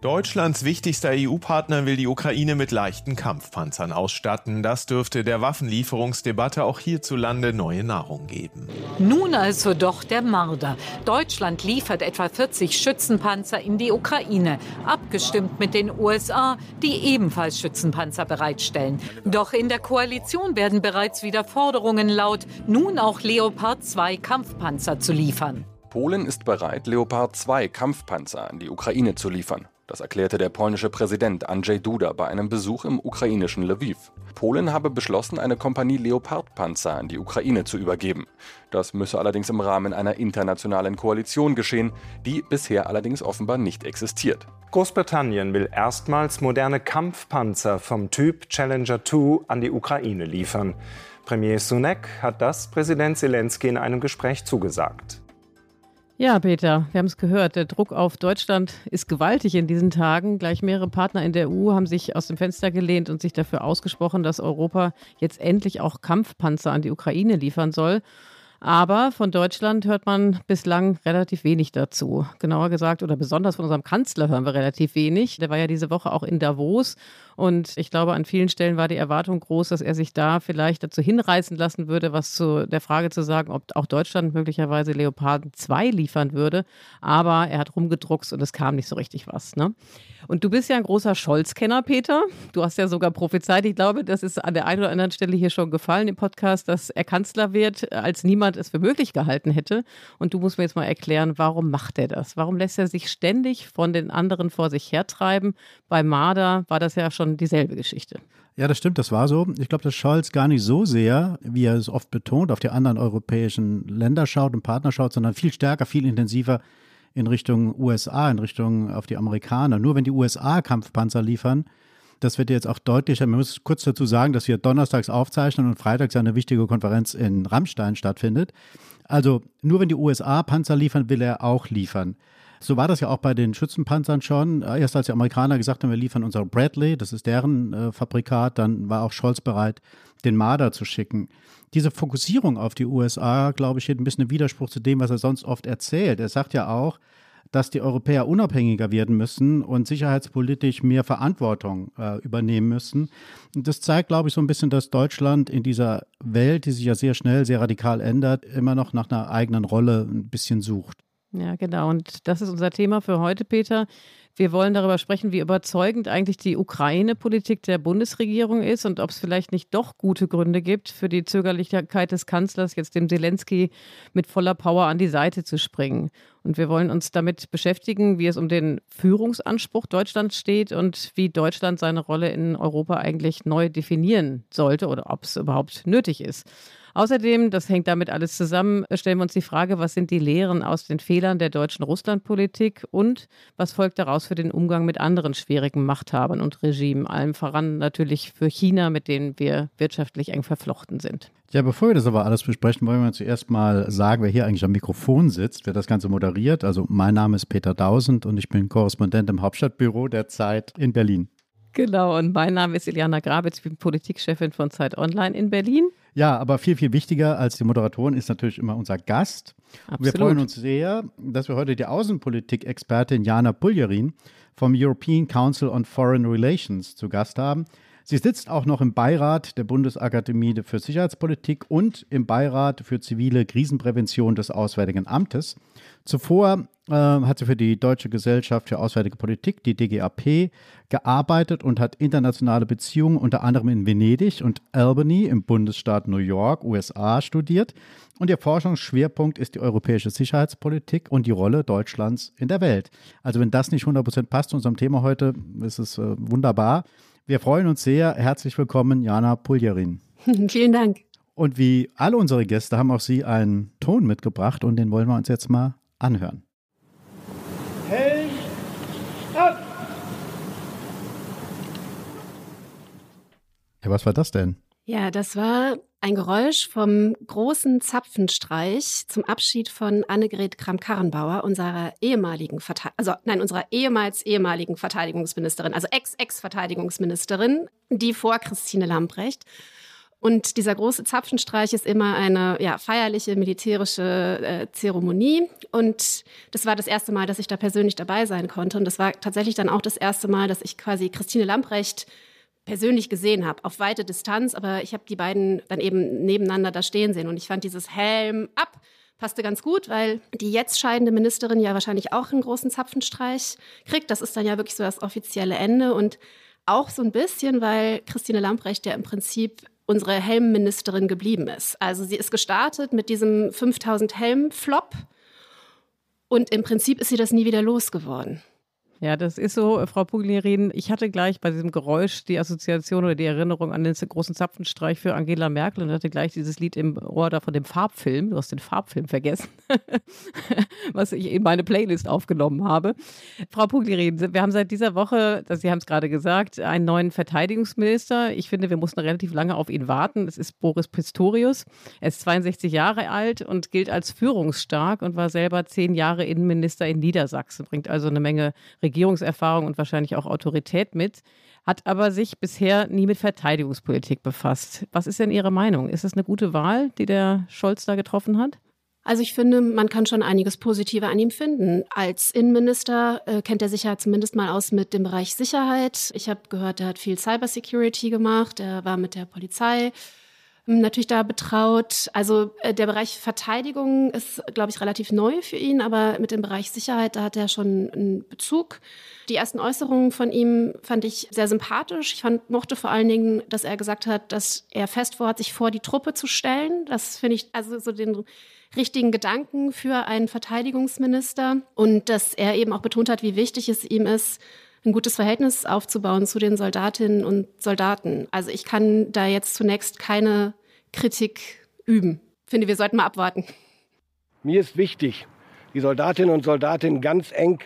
Deutschlands wichtigster EU-Partner will die Ukraine mit leichten Kampfpanzern ausstatten. Das dürfte der Waffenlieferungsdebatte auch hierzulande neue Nahrung geben. Nun also doch der Marder. Deutschland liefert etwa 40 Schützenpanzer in die Ukraine, abgestimmt mit den USA, die ebenfalls Schützenpanzer bereitstellen. Doch in der Koalition werden bereits wieder Forderungen laut, nun auch Leopard 2 Kampfpanzer zu liefern. Polen ist bereit, Leopard 2 Kampfpanzer an die Ukraine zu liefern. Das erklärte der polnische Präsident Andrzej Duda bei einem Besuch im ukrainischen Lviv. Polen habe beschlossen, eine Kompanie Leopardpanzer an die Ukraine zu übergeben. Das müsse allerdings im Rahmen einer internationalen Koalition geschehen, die bisher allerdings offenbar nicht existiert. Großbritannien will erstmals moderne Kampfpanzer vom Typ Challenger 2 an die Ukraine liefern. Premier Sunak hat das Präsident Zelensky in einem Gespräch zugesagt. Ja, Peter, wir haben es gehört. Der Druck auf Deutschland ist gewaltig in diesen Tagen. Gleich mehrere Partner in der EU haben sich aus dem Fenster gelehnt und sich dafür ausgesprochen, dass Europa jetzt endlich auch Kampfpanzer an die Ukraine liefern soll. Aber von Deutschland hört man bislang relativ wenig dazu. Genauer gesagt, oder besonders von unserem Kanzler hören wir relativ wenig. Der war ja diese Woche auch in Davos und ich glaube, an vielen Stellen war die Erwartung groß, dass er sich da vielleicht dazu hinreißen lassen würde, was zu der Frage zu sagen, ob auch Deutschland möglicherweise Leoparden 2 liefern würde. Aber er hat rumgedruckst und es kam nicht so richtig was. Ne? Und du bist ja ein großer Scholz-Kenner, Peter. Du hast ja sogar prophezeit, ich glaube, das ist an der einen oder anderen Stelle hier schon gefallen im Podcast, dass er Kanzler wird, als niemand es für möglich gehalten hätte. Und du musst mir jetzt mal erklären, warum macht er das? Warum lässt er sich ständig von den anderen vor sich hertreiben? Bei Marder war das ja schon schon dieselbe Geschichte. Ja, das stimmt, das war so. Ich glaube, dass Scholz gar nicht so sehr, wie er es oft betont, auf die anderen europäischen Länder schaut und Partner schaut, sondern viel stärker, viel intensiver in Richtung USA, in Richtung auf die Amerikaner. Nur wenn die USA Kampfpanzer liefern, das wird jetzt auch deutlicher. Man muss kurz dazu sagen, dass wir donnerstags aufzeichnen und freitags eine wichtige Konferenz in Rammstein stattfindet. Also nur wenn die USA Panzer liefern, will er auch liefern. So war das ja auch bei den Schützenpanzern schon. Erst als die Amerikaner gesagt haben, wir liefern unser Bradley, das ist deren äh, Fabrikat, dann war auch Scholz bereit, den Marder zu schicken. Diese Fokussierung auf die USA, glaube ich, steht ein bisschen im Widerspruch zu dem, was er sonst oft erzählt. Er sagt ja auch, dass die Europäer unabhängiger werden müssen und sicherheitspolitisch mehr Verantwortung äh, übernehmen müssen. Und das zeigt, glaube ich, so ein bisschen, dass Deutschland in dieser Welt, die sich ja sehr schnell, sehr radikal ändert, immer noch nach einer eigenen Rolle ein bisschen sucht. Ja, genau. Und das ist unser Thema für heute, Peter. Wir wollen darüber sprechen, wie überzeugend eigentlich die Ukraine-Politik der Bundesregierung ist und ob es vielleicht nicht doch gute Gründe gibt, für die Zögerlichkeit des Kanzlers jetzt dem Zelensky mit voller Power an die Seite zu springen. Und wir wollen uns damit beschäftigen, wie es um den Führungsanspruch Deutschlands steht und wie Deutschland seine Rolle in Europa eigentlich neu definieren sollte oder ob es überhaupt nötig ist. Außerdem, das hängt damit alles zusammen, stellen wir uns die Frage, was sind die Lehren aus den Fehlern der deutschen Russlandpolitik und was folgt daraus für den Umgang mit anderen schwierigen Machthabern und Regimen, allem voran natürlich für China, mit denen wir wirtschaftlich eng verflochten sind. Ja, bevor wir das aber alles besprechen, wollen wir zuerst mal sagen, wer hier eigentlich am Mikrofon sitzt, wer das Ganze moderiert. Also mein Name ist Peter Dausend und ich bin Korrespondent im Hauptstadtbüro der Zeit in Berlin. Genau, und mein Name ist Iliana Grabitz, ich bin Politikchefin von Zeit Online in Berlin. Ja, aber viel, viel wichtiger als die Moderatorin ist natürlich immer unser Gast. Wir freuen uns sehr, dass wir heute die Außenpolitik-Expertin Jana Puljerin vom European Council on Foreign Relations zu Gast haben. Sie sitzt auch noch im Beirat der Bundesakademie für Sicherheitspolitik und im Beirat für zivile Krisenprävention des Auswärtigen Amtes. Zuvor äh, hat sie für die Deutsche Gesellschaft für Auswärtige Politik, die DGAP, gearbeitet und hat internationale Beziehungen unter anderem in Venedig und Albany im Bundesstaat New York, USA, studiert. Und ihr Forschungsschwerpunkt ist die europäische Sicherheitspolitik und die Rolle Deutschlands in der Welt. Also wenn das nicht 100% passt zu unserem Thema heute, ist es äh, wunderbar. Wir freuen uns sehr. Herzlich willkommen, Jana Puljerin. Vielen Dank. Und wie alle unsere Gäste haben auch Sie einen Ton mitgebracht und den wollen wir uns jetzt mal anhören. Hey, ab! Ja, was war das denn? Ja, das war ein Geräusch vom großen Zapfenstreich zum Abschied von Annegret Kramp-Karrenbauer, unserer ehemaligen, Verte also nein, unserer ehemals ehemaligen Verteidigungsministerin, also Ex-Ex-Verteidigungsministerin, die vor Christine Lambrecht. Und dieser große Zapfenstreich ist immer eine ja, feierliche militärische äh, Zeremonie. Und das war das erste Mal, dass ich da persönlich dabei sein konnte. Und das war tatsächlich dann auch das erste Mal, dass ich quasi Christine Lambrecht persönlich gesehen habe, auf weite Distanz, aber ich habe die beiden dann eben nebeneinander da stehen sehen und ich fand dieses Helm ab passte ganz gut, weil die jetzt scheidende Ministerin ja wahrscheinlich auch einen großen Zapfenstreich kriegt. Das ist dann ja wirklich so das offizielle Ende und auch so ein bisschen, weil Christine Lamprecht ja im Prinzip unsere Helmministerin geblieben ist. Also sie ist gestartet mit diesem 5000 Helm-Flop und im Prinzip ist sie das nie wieder losgeworden. Ja, das ist so, Frau Puglierin. Ich hatte gleich bei diesem Geräusch die Assoziation oder die Erinnerung an den großen Zapfenstreich für Angela Merkel und hatte gleich dieses Lied im Ohr da von dem Farbfilm. Du hast den Farbfilm vergessen, was ich in meine Playlist aufgenommen habe. Frau Puglierin, wir haben seit dieser Woche, Sie haben es gerade gesagt, einen neuen Verteidigungsminister. Ich finde, wir mussten relativ lange auf ihn warten. Es ist Boris Pistorius. Er ist 62 Jahre alt und gilt als führungsstark und war selber zehn Jahre Innenminister in Niedersachsen. Bringt also eine Menge Regierungserfahrung und wahrscheinlich auch Autorität mit, hat aber sich bisher nie mit Verteidigungspolitik befasst. Was ist denn Ihre Meinung? Ist es eine gute Wahl, die der Scholz da getroffen hat? Also ich finde, man kann schon einiges Positiver an ihm finden. Als Innenminister äh, kennt er sich ja zumindest mal aus mit dem Bereich Sicherheit. Ich habe gehört, er hat viel Cybersecurity gemacht. Er war mit der Polizei natürlich da betraut. Also äh, der Bereich Verteidigung ist, glaube ich, relativ neu für ihn, aber mit dem Bereich Sicherheit, da hat er schon einen Bezug. Die ersten Äußerungen von ihm fand ich sehr sympathisch. Ich fand, mochte vor allen Dingen, dass er gesagt hat, dass er fest vorhat, sich vor die Truppe zu stellen. Das finde ich also so den richtigen Gedanken für einen Verteidigungsminister und dass er eben auch betont hat, wie wichtig es ihm ist, ein gutes Verhältnis aufzubauen zu den Soldatinnen und Soldaten. Also ich kann da jetzt zunächst keine Kritik üben. Finde, wir sollten mal abwarten. Mir ist wichtig, die Soldatinnen und Soldaten ganz eng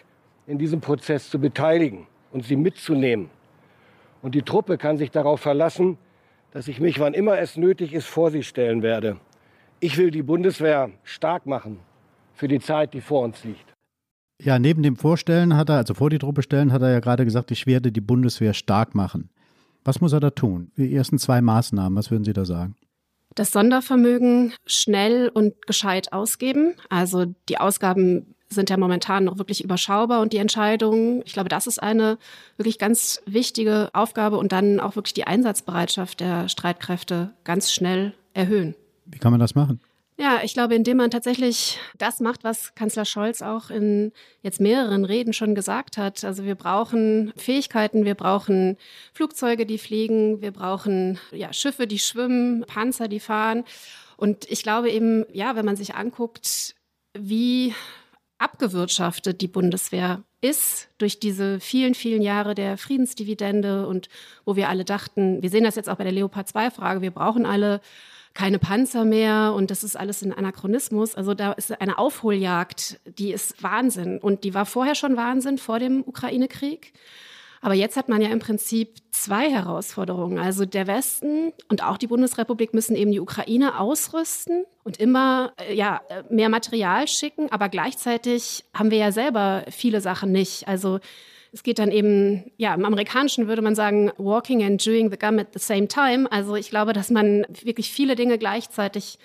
in diesem Prozess zu beteiligen und sie mitzunehmen. Und die Truppe kann sich darauf verlassen, dass ich mich, wann immer es nötig ist, vor sie stellen werde. Ich will die Bundeswehr stark machen für die Zeit, die vor uns liegt. Ja, neben dem Vorstellen hat er, also vor die Truppe stellen, hat er ja gerade gesagt, ich werde die Bundeswehr stark machen. Was muss er da tun? Die ersten zwei Maßnahmen, was würden Sie da sagen? Das Sondervermögen schnell und gescheit ausgeben. Also die Ausgaben sind ja momentan noch wirklich überschaubar und die Entscheidungen, ich glaube, das ist eine wirklich ganz wichtige Aufgabe und dann auch wirklich die Einsatzbereitschaft der Streitkräfte ganz schnell erhöhen. Wie kann man das machen? Ja, ich glaube, indem man tatsächlich das macht, was Kanzler Scholz auch in jetzt mehreren Reden schon gesagt hat. Also wir brauchen Fähigkeiten, wir brauchen Flugzeuge, die fliegen, wir brauchen ja, Schiffe, die schwimmen, Panzer, die fahren. Und ich glaube eben, ja, wenn man sich anguckt, wie abgewirtschaftet die Bundeswehr ist durch diese vielen, vielen Jahre der Friedensdividende und wo wir alle dachten, wir sehen das jetzt auch bei der Leopard 2 Frage, wir brauchen alle keine Panzer mehr und das ist alles ein Anachronismus. Also da ist eine Aufholjagd, die ist Wahnsinn und die war vorher schon Wahnsinn vor dem Ukraine-Krieg. Aber jetzt hat man ja im Prinzip zwei Herausforderungen. Also der Westen und auch die Bundesrepublik müssen eben die Ukraine ausrüsten und immer äh, ja, mehr Material schicken. Aber gleichzeitig haben wir ja selber viele Sachen nicht. Also es geht dann eben, ja, im Amerikanischen würde man sagen, walking and chewing the gum at the same time. Also ich glaube, dass man wirklich viele Dinge gleichzeitig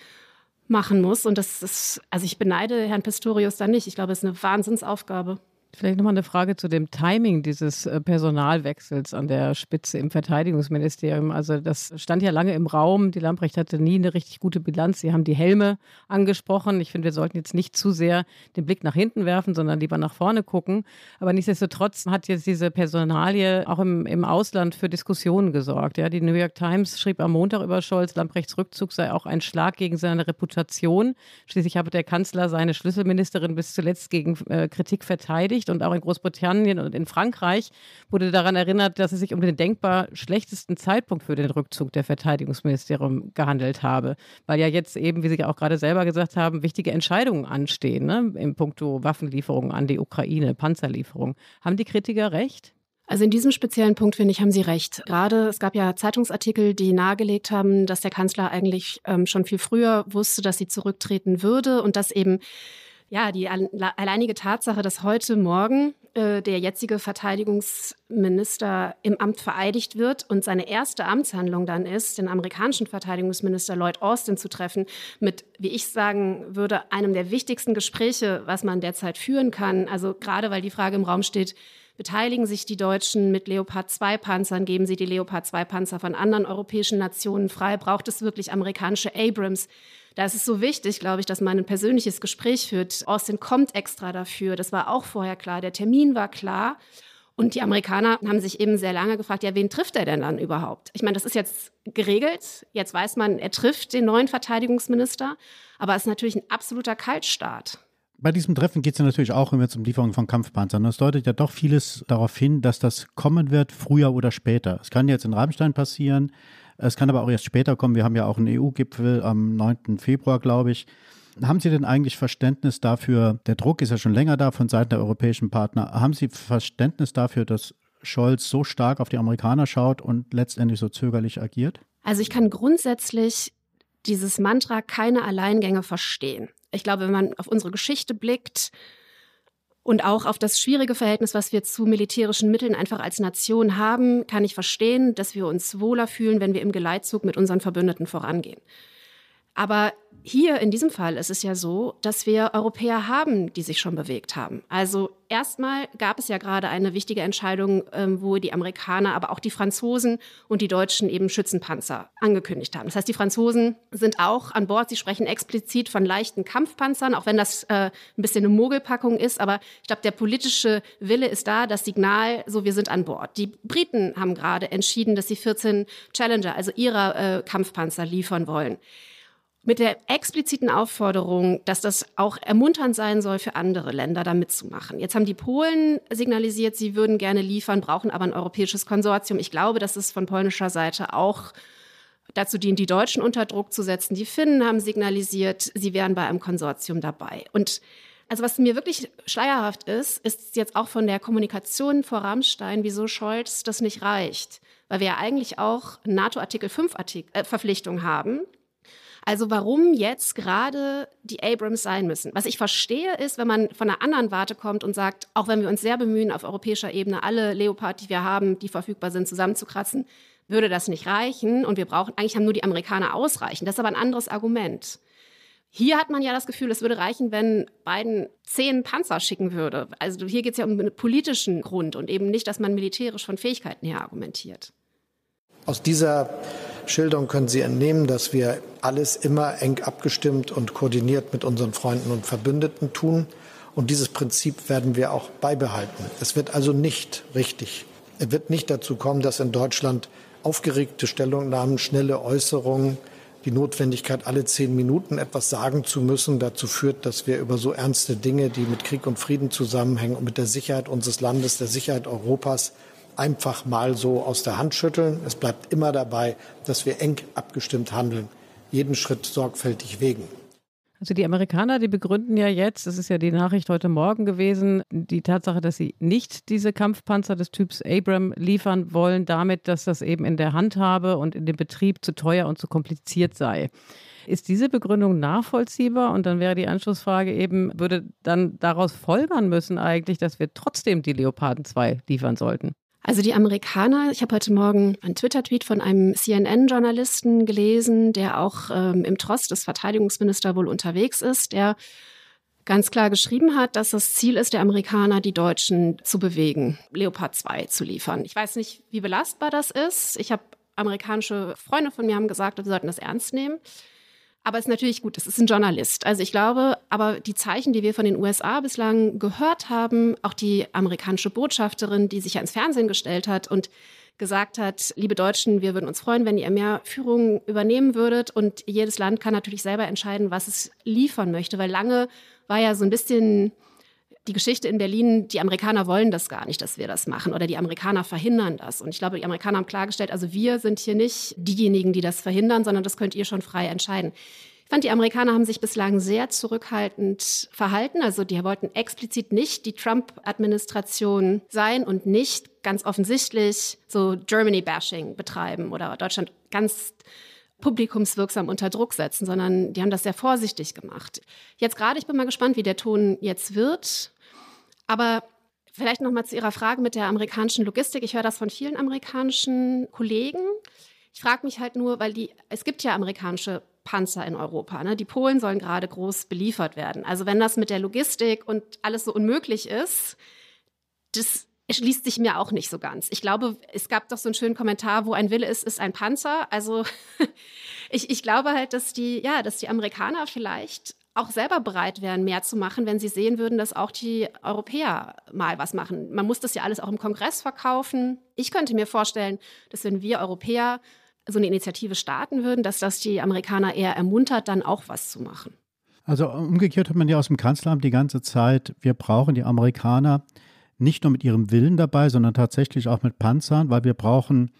machen muss. Und das ist, also ich beneide Herrn Pistorius da nicht. Ich glaube, es ist eine Wahnsinnsaufgabe. Vielleicht nochmal eine Frage zu dem Timing dieses äh, Personalwechsels an der Spitze im Verteidigungsministerium. Also das stand ja lange im Raum. Die Lamprecht hatte nie eine richtig gute Bilanz. Sie haben die Helme angesprochen. Ich finde, wir sollten jetzt nicht zu sehr den Blick nach hinten werfen, sondern lieber nach vorne gucken. Aber nichtsdestotrotz hat jetzt diese Personalie auch im, im Ausland für Diskussionen gesorgt. Ja, die New York Times schrieb am Montag über Scholz, Lamprechts Rückzug sei auch ein Schlag gegen seine Reputation. Schließlich habe der Kanzler seine Schlüsselministerin bis zuletzt gegen äh, Kritik verteidigt und auch in Großbritannien und in Frankreich wurde daran erinnert, dass es sich um den denkbar schlechtesten Zeitpunkt für den Rückzug der Verteidigungsministerium gehandelt habe, weil ja jetzt eben, wie Sie auch gerade selber gesagt haben, wichtige Entscheidungen anstehen ne, im Punkto Waffenlieferungen an die Ukraine, Panzerlieferungen. Haben die Kritiker recht? Also in diesem speziellen Punkt, finde ich, haben Sie recht. Gerade es gab ja Zeitungsartikel, die nahegelegt haben, dass der Kanzler eigentlich ähm, schon viel früher wusste, dass sie zurücktreten würde und dass eben ja, die alleinige Tatsache, dass heute Morgen äh, der jetzige Verteidigungsminister im Amt vereidigt wird und seine erste Amtshandlung dann ist, den amerikanischen Verteidigungsminister Lloyd Austin zu treffen, mit, wie ich sagen würde, einem der wichtigsten Gespräche, was man derzeit führen kann. Also gerade weil die Frage im Raum steht, beteiligen sich die Deutschen mit Leopard 2 Panzern, geben sie die Leopard 2 Panzer von anderen europäischen Nationen frei, braucht es wirklich amerikanische Abrams? Da ist es so wichtig, glaube ich, dass man ein persönliches Gespräch führt. Austin kommt extra dafür. Das war auch vorher klar. Der Termin war klar. Und die Amerikaner haben sich eben sehr lange gefragt, ja, wen trifft er denn dann überhaupt? Ich meine, das ist jetzt geregelt. Jetzt weiß man, er trifft den neuen Verteidigungsminister. Aber es ist natürlich ein absoluter Kaltstart. Bei diesem Treffen geht es ja natürlich auch immer um Lieferung von Kampfpanzern. Das deutet ja doch vieles darauf hin, dass das kommen wird, früher oder später. Es kann jetzt in Rammstein passieren. Es kann aber auch erst später kommen. Wir haben ja auch einen EU-Gipfel am 9. Februar, glaube ich. Haben Sie denn eigentlich Verständnis dafür, der Druck ist ja schon länger da von Seiten der europäischen Partner, haben Sie Verständnis dafür, dass Scholz so stark auf die Amerikaner schaut und letztendlich so zögerlich agiert? Also ich kann grundsätzlich dieses Mantra keine Alleingänge verstehen. Ich glaube, wenn man auf unsere Geschichte blickt, und auch auf das schwierige Verhältnis, was wir zu militärischen Mitteln einfach als Nation haben, kann ich verstehen, dass wir uns wohler fühlen, wenn wir im Geleitzug mit unseren Verbündeten vorangehen. Aber hier in diesem Fall ist es ja so, dass wir Europäer haben, die sich schon bewegt haben. Also erstmal gab es ja gerade eine wichtige Entscheidung, ähm, wo die Amerikaner, aber auch die Franzosen und die Deutschen eben Schützenpanzer angekündigt haben. Das heißt, die Franzosen sind auch an Bord. Sie sprechen explizit von leichten Kampfpanzern, auch wenn das äh, ein bisschen eine Mogelpackung ist. Aber ich glaube, der politische Wille ist da, das Signal, so wir sind an Bord. Die Briten haben gerade entschieden, dass sie 14 Challenger, also ihrer äh, Kampfpanzer liefern wollen mit der expliziten Aufforderung, dass das auch ermunternd sein soll für andere Länder, da mitzumachen. Jetzt haben die Polen signalisiert, sie würden gerne liefern, brauchen aber ein europäisches Konsortium. Ich glaube, dass es von polnischer Seite auch dazu dient, die Deutschen unter Druck zu setzen. Die Finnen haben signalisiert, sie wären bei einem Konsortium dabei. Und also was mir wirklich schleierhaft ist, ist jetzt auch von der Kommunikation vor Rammstein, wieso Scholz das nicht reicht. Weil wir ja eigentlich auch NATO-Artikel 5 äh, Verpflichtung haben also warum jetzt gerade die Abrams sein müssen. Was ich verstehe ist, wenn man von einer anderen Warte kommt und sagt, auch wenn wir uns sehr bemühen, auf europäischer Ebene alle Leopard, die wir haben, die verfügbar sind, zusammenzukratzen, würde das nicht reichen. Und wir brauchen, eigentlich haben nur die Amerikaner ausreichen. Das ist aber ein anderes Argument. Hier hat man ja das Gefühl, es würde reichen, wenn Biden zehn Panzer schicken würde. Also hier geht es ja um einen politischen Grund und eben nicht, dass man militärisch von Fähigkeiten her argumentiert. Aus dieser Schilderung können Sie entnehmen, dass wir alles immer eng abgestimmt und koordiniert mit unseren Freunden und Verbündeten tun. Und dieses Prinzip werden wir auch beibehalten. Es wird also nicht richtig. Es wird nicht dazu kommen, dass in Deutschland aufgeregte Stellungnahmen, schnelle Äußerungen, die Notwendigkeit, alle zehn Minuten etwas sagen zu müssen, dazu führt, dass wir über so ernste Dinge, die mit Krieg und Frieden zusammenhängen und mit der Sicherheit unseres Landes, der Sicherheit Europas, einfach mal so aus der Hand schütteln. Es bleibt immer dabei, dass wir eng abgestimmt handeln, jeden Schritt sorgfältig wägen. Also die Amerikaner, die begründen ja jetzt, das ist ja die Nachricht heute Morgen gewesen, die Tatsache, dass sie nicht diese Kampfpanzer des Typs Abram liefern wollen, damit, dass das eben in der Handhabe und in dem Betrieb zu teuer und zu kompliziert sei. Ist diese Begründung nachvollziehbar? Und dann wäre die Anschlussfrage eben, würde dann daraus folgern müssen eigentlich, dass wir trotzdem die Leoparden 2 liefern sollten? Also die Amerikaner, ich habe heute Morgen einen Twitter-Tweet von einem CNN-Journalisten gelesen, der auch ähm, im Trost des Verteidigungsministers wohl unterwegs ist, der ganz klar geschrieben hat, dass das Ziel ist, der Amerikaner die Deutschen zu bewegen, Leopard 2 zu liefern. Ich weiß nicht, wie belastbar das ist. Ich habe amerikanische Freunde von mir haben gesagt, wir sollten das ernst nehmen. Aber es ist natürlich gut, es ist ein Journalist. Also ich glaube, aber die Zeichen, die wir von den USA bislang gehört haben, auch die amerikanische Botschafterin, die sich ja ins Fernsehen gestellt hat und gesagt hat, liebe Deutschen, wir würden uns freuen, wenn ihr mehr Führung übernehmen würdet. Und jedes Land kann natürlich selber entscheiden, was es liefern möchte, weil lange war ja so ein bisschen die Geschichte in Berlin, die Amerikaner wollen das gar nicht, dass wir das machen oder die Amerikaner verhindern das. Und ich glaube, die Amerikaner haben klargestellt, also wir sind hier nicht diejenigen, die das verhindern, sondern das könnt ihr schon frei entscheiden. Ich fand, die Amerikaner haben sich bislang sehr zurückhaltend verhalten. Also die wollten explizit nicht die Trump-Administration sein und nicht ganz offensichtlich so Germany-Bashing betreiben oder Deutschland ganz publikumswirksam unter Druck setzen, sondern die haben das sehr vorsichtig gemacht. Jetzt gerade, ich bin mal gespannt, wie der Ton jetzt wird. Aber vielleicht noch mal zu Ihrer Frage mit der amerikanischen Logistik. Ich höre das von vielen amerikanischen Kollegen. Ich frage mich halt nur, weil die, es gibt ja amerikanische Panzer in Europa. Ne? Die Polen sollen gerade groß beliefert werden. Also wenn das mit der Logistik und alles so unmöglich ist, das schließt sich mir auch nicht so ganz. Ich glaube, es gab doch so einen schönen Kommentar, wo ein Wille ist, ist ein Panzer. Also ich, ich glaube halt, dass die, ja, dass die Amerikaner vielleicht auch selber bereit wären, mehr zu machen, wenn sie sehen würden, dass auch die Europäer mal was machen. Man muss das ja alles auch im Kongress verkaufen. Ich könnte mir vorstellen, dass wenn wir Europäer so eine Initiative starten würden, dass das die Amerikaner eher ermuntert, dann auch was zu machen. Also umgekehrt hört man ja aus dem Kanzleramt die ganze Zeit, wir brauchen die Amerikaner nicht nur mit ihrem Willen dabei, sondern tatsächlich auch mit Panzern, weil wir brauchen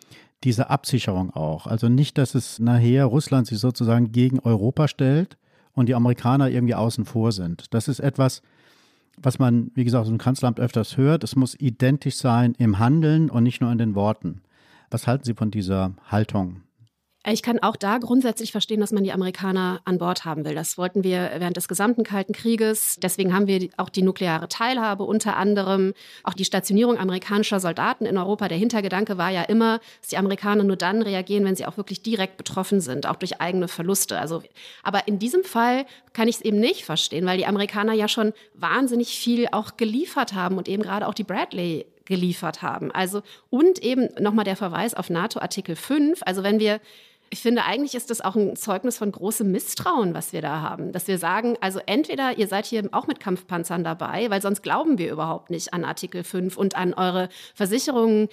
diese Absicherung auch. Also nicht, dass es nachher Russland sich sozusagen gegen Europa stellt und die Amerikaner irgendwie außen vor sind. Das ist etwas, was man, wie gesagt, im Kanzleramt öfters hört. Es muss identisch sein im Handeln und nicht nur in den Worten. Was halten Sie von dieser Haltung? Ich kann auch da grundsätzlich verstehen, dass man die Amerikaner an Bord haben will. Das wollten wir während des gesamten Kalten Krieges. Deswegen haben wir auch die nukleare Teilhabe, unter anderem auch die Stationierung amerikanischer Soldaten in Europa. Der Hintergedanke war ja immer, dass die Amerikaner nur dann reagieren, wenn sie auch wirklich direkt betroffen sind, auch durch eigene Verluste. Also, aber in diesem Fall kann ich es eben nicht verstehen, weil die Amerikaner ja schon wahnsinnig viel auch geliefert haben und eben gerade auch die Bradley geliefert haben. Also und eben nochmal der Verweis auf NATO Artikel 5. Also wenn wir ich finde, eigentlich ist das auch ein Zeugnis von großem Misstrauen, was wir da haben. Dass wir sagen, also entweder ihr seid hier auch mit Kampfpanzern dabei, weil sonst glauben wir überhaupt nicht an Artikel 5 und an eure Versicherungen,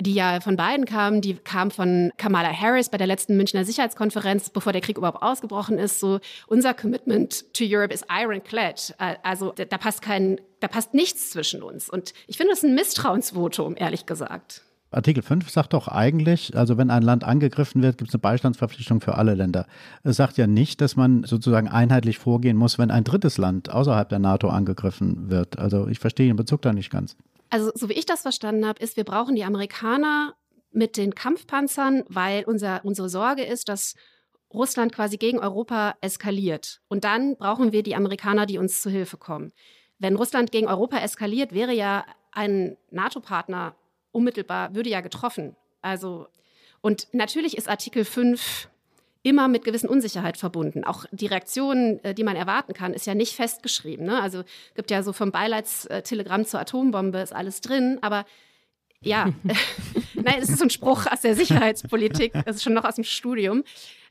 die ja von beiden kamen. Die kam von Kamala Harris bei der letzten Münchner Sicherheitskonferenz, bevor der Krieg überhaupt ausgebrochen ist. So, unser Commitment to Europe is ironclad. Äh, also da passt kein, da passt nichts zwischen uns. Und ich finde das ein Misstrauensvotum, ehrlich gesagt. Artikel 5 sagt doch eigentlich, also wenn ein Land angegriffen wird, gibt es eine Beistandsverpflichtung für alle Länder. Es sagt ja nicht, dass man sozusagen einheitlich vorgehen muss, wenn ein drittes Land außerhalb der NATO angegriffen wird. Also ich verstehe den Bezug da nicht ganz. Also so wie ich das verstanden habe, ist, wir brauchen die Amerikaner mit den Kampfpanzern, weil unser, unsere Sorge ist, dass Russland quasi gegen Europa eskaliert. Und dann brauchen wir die Amerikaner, die uns zu Hilfe kommen. Wenn Russland gegen Europa eskaliert, wäre ja ein NATO-Partner unmittelbar, würde ja getroffen. Also, und natürlich ist Artikel 5 immer mit gewissen Unsicherheit verbunden. Auch die Reaktion, äh, die man erwarten kann, ist ja nicht festgeschrieben. Ne? Also gibt ja so vom Beileidstelegramm zur Atombombe ist alles drin, aber ja, nein, es ist so ein Spruch aus der Sicherheitspolitik, das ist schon noch aus dem Studium.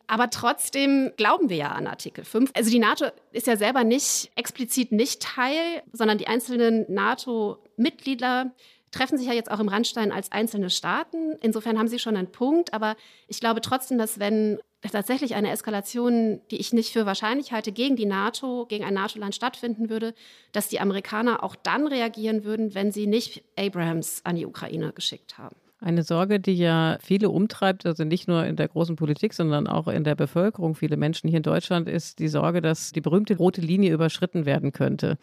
Aber trotzdem glauben wir ja an Artikel 5. Also die NATO ist ja selber nicht explizit nicht Teil, sondern die einzelnen NATO-Mitglieder treffen sich ja jetzt auch im Randstein als einzelne Staaten. Insofern haben sie schon einen Punkt. Aber ich glaube trotzdem, dass wenn tatsächlich eine Eskalation, die ich nicht für wahrscheinlich halte, gegen die NATO, gegen ein NATO-Land stattfinden würde, dass die Amerikaner auch dann reagieren würden, wenn sie nicht Abrahams an die Ukraine geschickt haben. Eine Sorge, die ja viele umtreibt, also nicht nur in der großen Politik, sondern auch in der Bevölkerung, viele Menschen hier in Deutschland, ist die Sorge, dass die berühmte rote Linie überschritten werden könnte.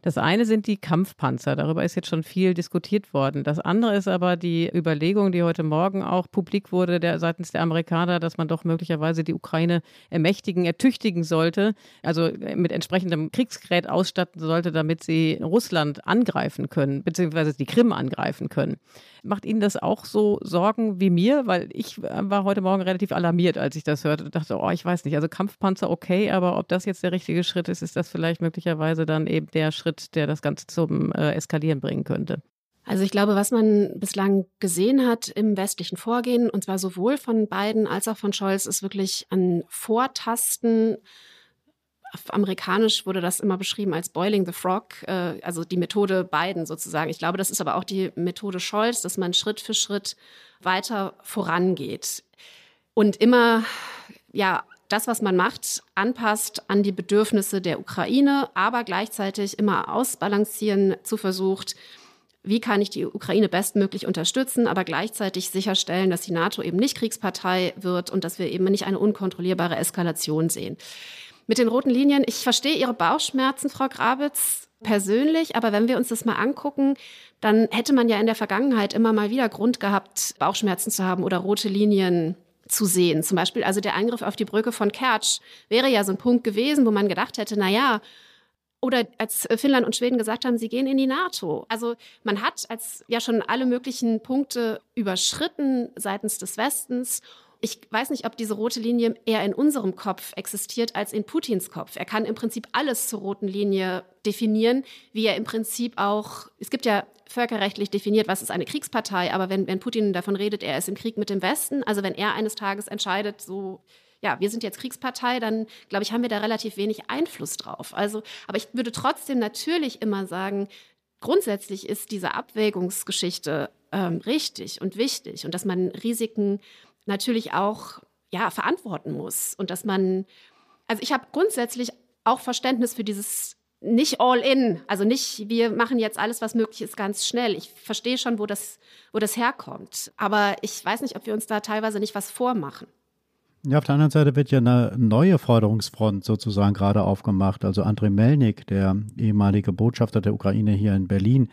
Das eine sind die Kampfpanzer. Darüber ist jetzt schon viel diskutiert worden. Das andere ist aber die Überlegung, die heute Morgen auch publik wurde der, seitens der Amerikaner, dass man doch möglicherweise die Ukraine ermächtigen, ertüchtigen sollte, also mit entsprechendem Kriegsgerät ausstatten sollte, damit sie Russland angreifen können, beziehungsweise die Krim angreifen können. Macht Ihnen das auch so Sorgen wie mir? Weil ich war heute Morgen relativ alarmiert, als ich das hörte und dachte, oh, ich weiß nicht, also Kampfpanzer okay, aber ob das jetzt der richtige Schritt ist, ist das vielleicht möglicherweise dann eben der Schritt, Schritt, der das Ganze zum äh, Eskalieren bringen könnte? Also ich glaube, was man bislang gesehen hat im westlichen Vorgehen, und zwar sowohl von Biden als auch von Scholz, ist wirklich ein Vortasten. Auf amerikanisch wurde das immer beschrieben als Boiling the Frog, äh, also die Methode Biden sozusagen. Ich glaube, das ist aber auch die Methode Scholz, dass man Schritt für Schritt weiter vorangeht und immer ja das, was man macht, anpasst an die Bedürfnisse der Ukraine, aber gleichzeitig immer ausbalancieren zu versucht, wie kann ich die Ukraine bestmöglich unterstützen, aber gleichzeitig sicherstellen, dass die NATO eben nicht Kriegspartei wird und dass wir eben nicht eine unkontrollierbare Eskalation sehen. Mit den roten Linien, ich verstehe Ihre Bauchschmerzen, Frau Grabitz, persönlich, aber wenn wir uns das mal angucken, dann hätte man ja in der Vergangenheit immer mal wieder Grund gehabt, Bauchschmerzen zu haben oder rote Linien zu sehen. Zum Beispiel also der Eingriff auf die Brücke von Kertsch wäre ja so ein Punkt gewesen, wo man gedacht hätte, na ja, oder als Finnland und Schweden gesagt haben, sie gehen in die NATO. Also man hat als ja schon alle möglichen Punkte überschritten seitens des Westens ich weiß nicht, ob diese rote Linie eher in unserem Kopf existiert als in Putins Kopf. Er kann im Prinzip alles zur roten Linie definieren, wie er im Prinzip auch, es gibt ja völkerrechtlich definiert, was ist eine Kriegspartei, aber wenn, wenn Putin davon redet, er ist im Krieg mit dem Westen, also wenn er eines Tages entscheidet, so ja, wir sind jetzt Kriegspartei, dann glaube ich, haben wir da relativ wenig Einfluss drauf. Also, aber ich würde trotzdem natürlich immer sagen, grundsätzlich ist diese Abwägungsgeschichte ähm, richtig und wichtig und dass man Risiken natürlich auch ja, verantworten muss. Und dass man, also ich habe grundsätzlich auch Verständnis für dieses nicht all in, also nicht, wir machen jetzt alles, was möglich ist, ganz schnell. Ich verstehe schon, wo das, wo das herkommt. Aber ich weiß nicht, ob wir uns da teilweise nicht was vormachen. Ja, auf der anderen Seite wird ja eine neue Forderungsfront sozusagen gerade aufgemacht. Also Andrei Melnik, der ehemalige Botschafter der Ukraine hier in Berlin,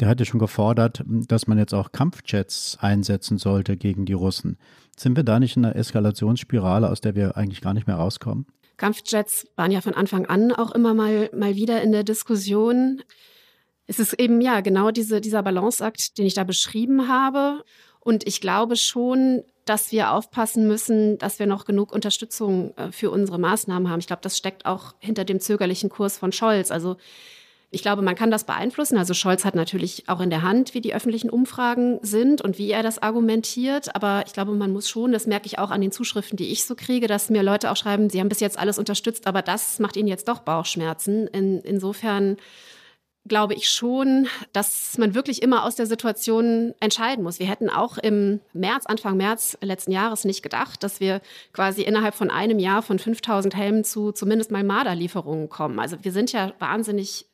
der hatte schon gefordert, dass man jetzt auch Kampfjets einsetzen sollte gegen die Russen. Sind wir da nicht in einer Eskalationsspirale, aus der wir eigentlich gar nicht mehr rauskommen? Kampfjets waren ja von Anfang an auch immer mal, mal wieder in der Diskussion. Es ist eben ja genau diese, dieser Balanceakt, den ich da beschrieben habe. Und ich glaube schon, dass wir aufpassen müssen, dass wir noch genug Unterstützung äh, für unsere Maßnahmen haben. Ich glaube, das steckt auch hinter dem zögerlichen Kurs von Scholz. Also ich glaube, man kann das beeinflussen. Also Scholz hat natürlich auch in der Hand, wie die öffentlichen Umfragen sind und wie er das argumentiert. Aber ich glaube, man muss schon, das merke ich auch an den Zuschriften, die ich so kriege, dass mir Leute auch schreiben, sie haben bis jetzt alles unterstützt, aber das macht ihnen jetzt doch Bauchschmerzen. In, insofern glaube ich schon, dass man wirklich immer aus der Situation entscheiden muss. Wir hätten auch im März, Anfang März letzten Jahres nicht gedacht, dass wir quasi innerhalb von einem Jahr von 5000 Helmen zu zumindest mal Marderlieferungen kommen. Also wir sind ja wahnsinnig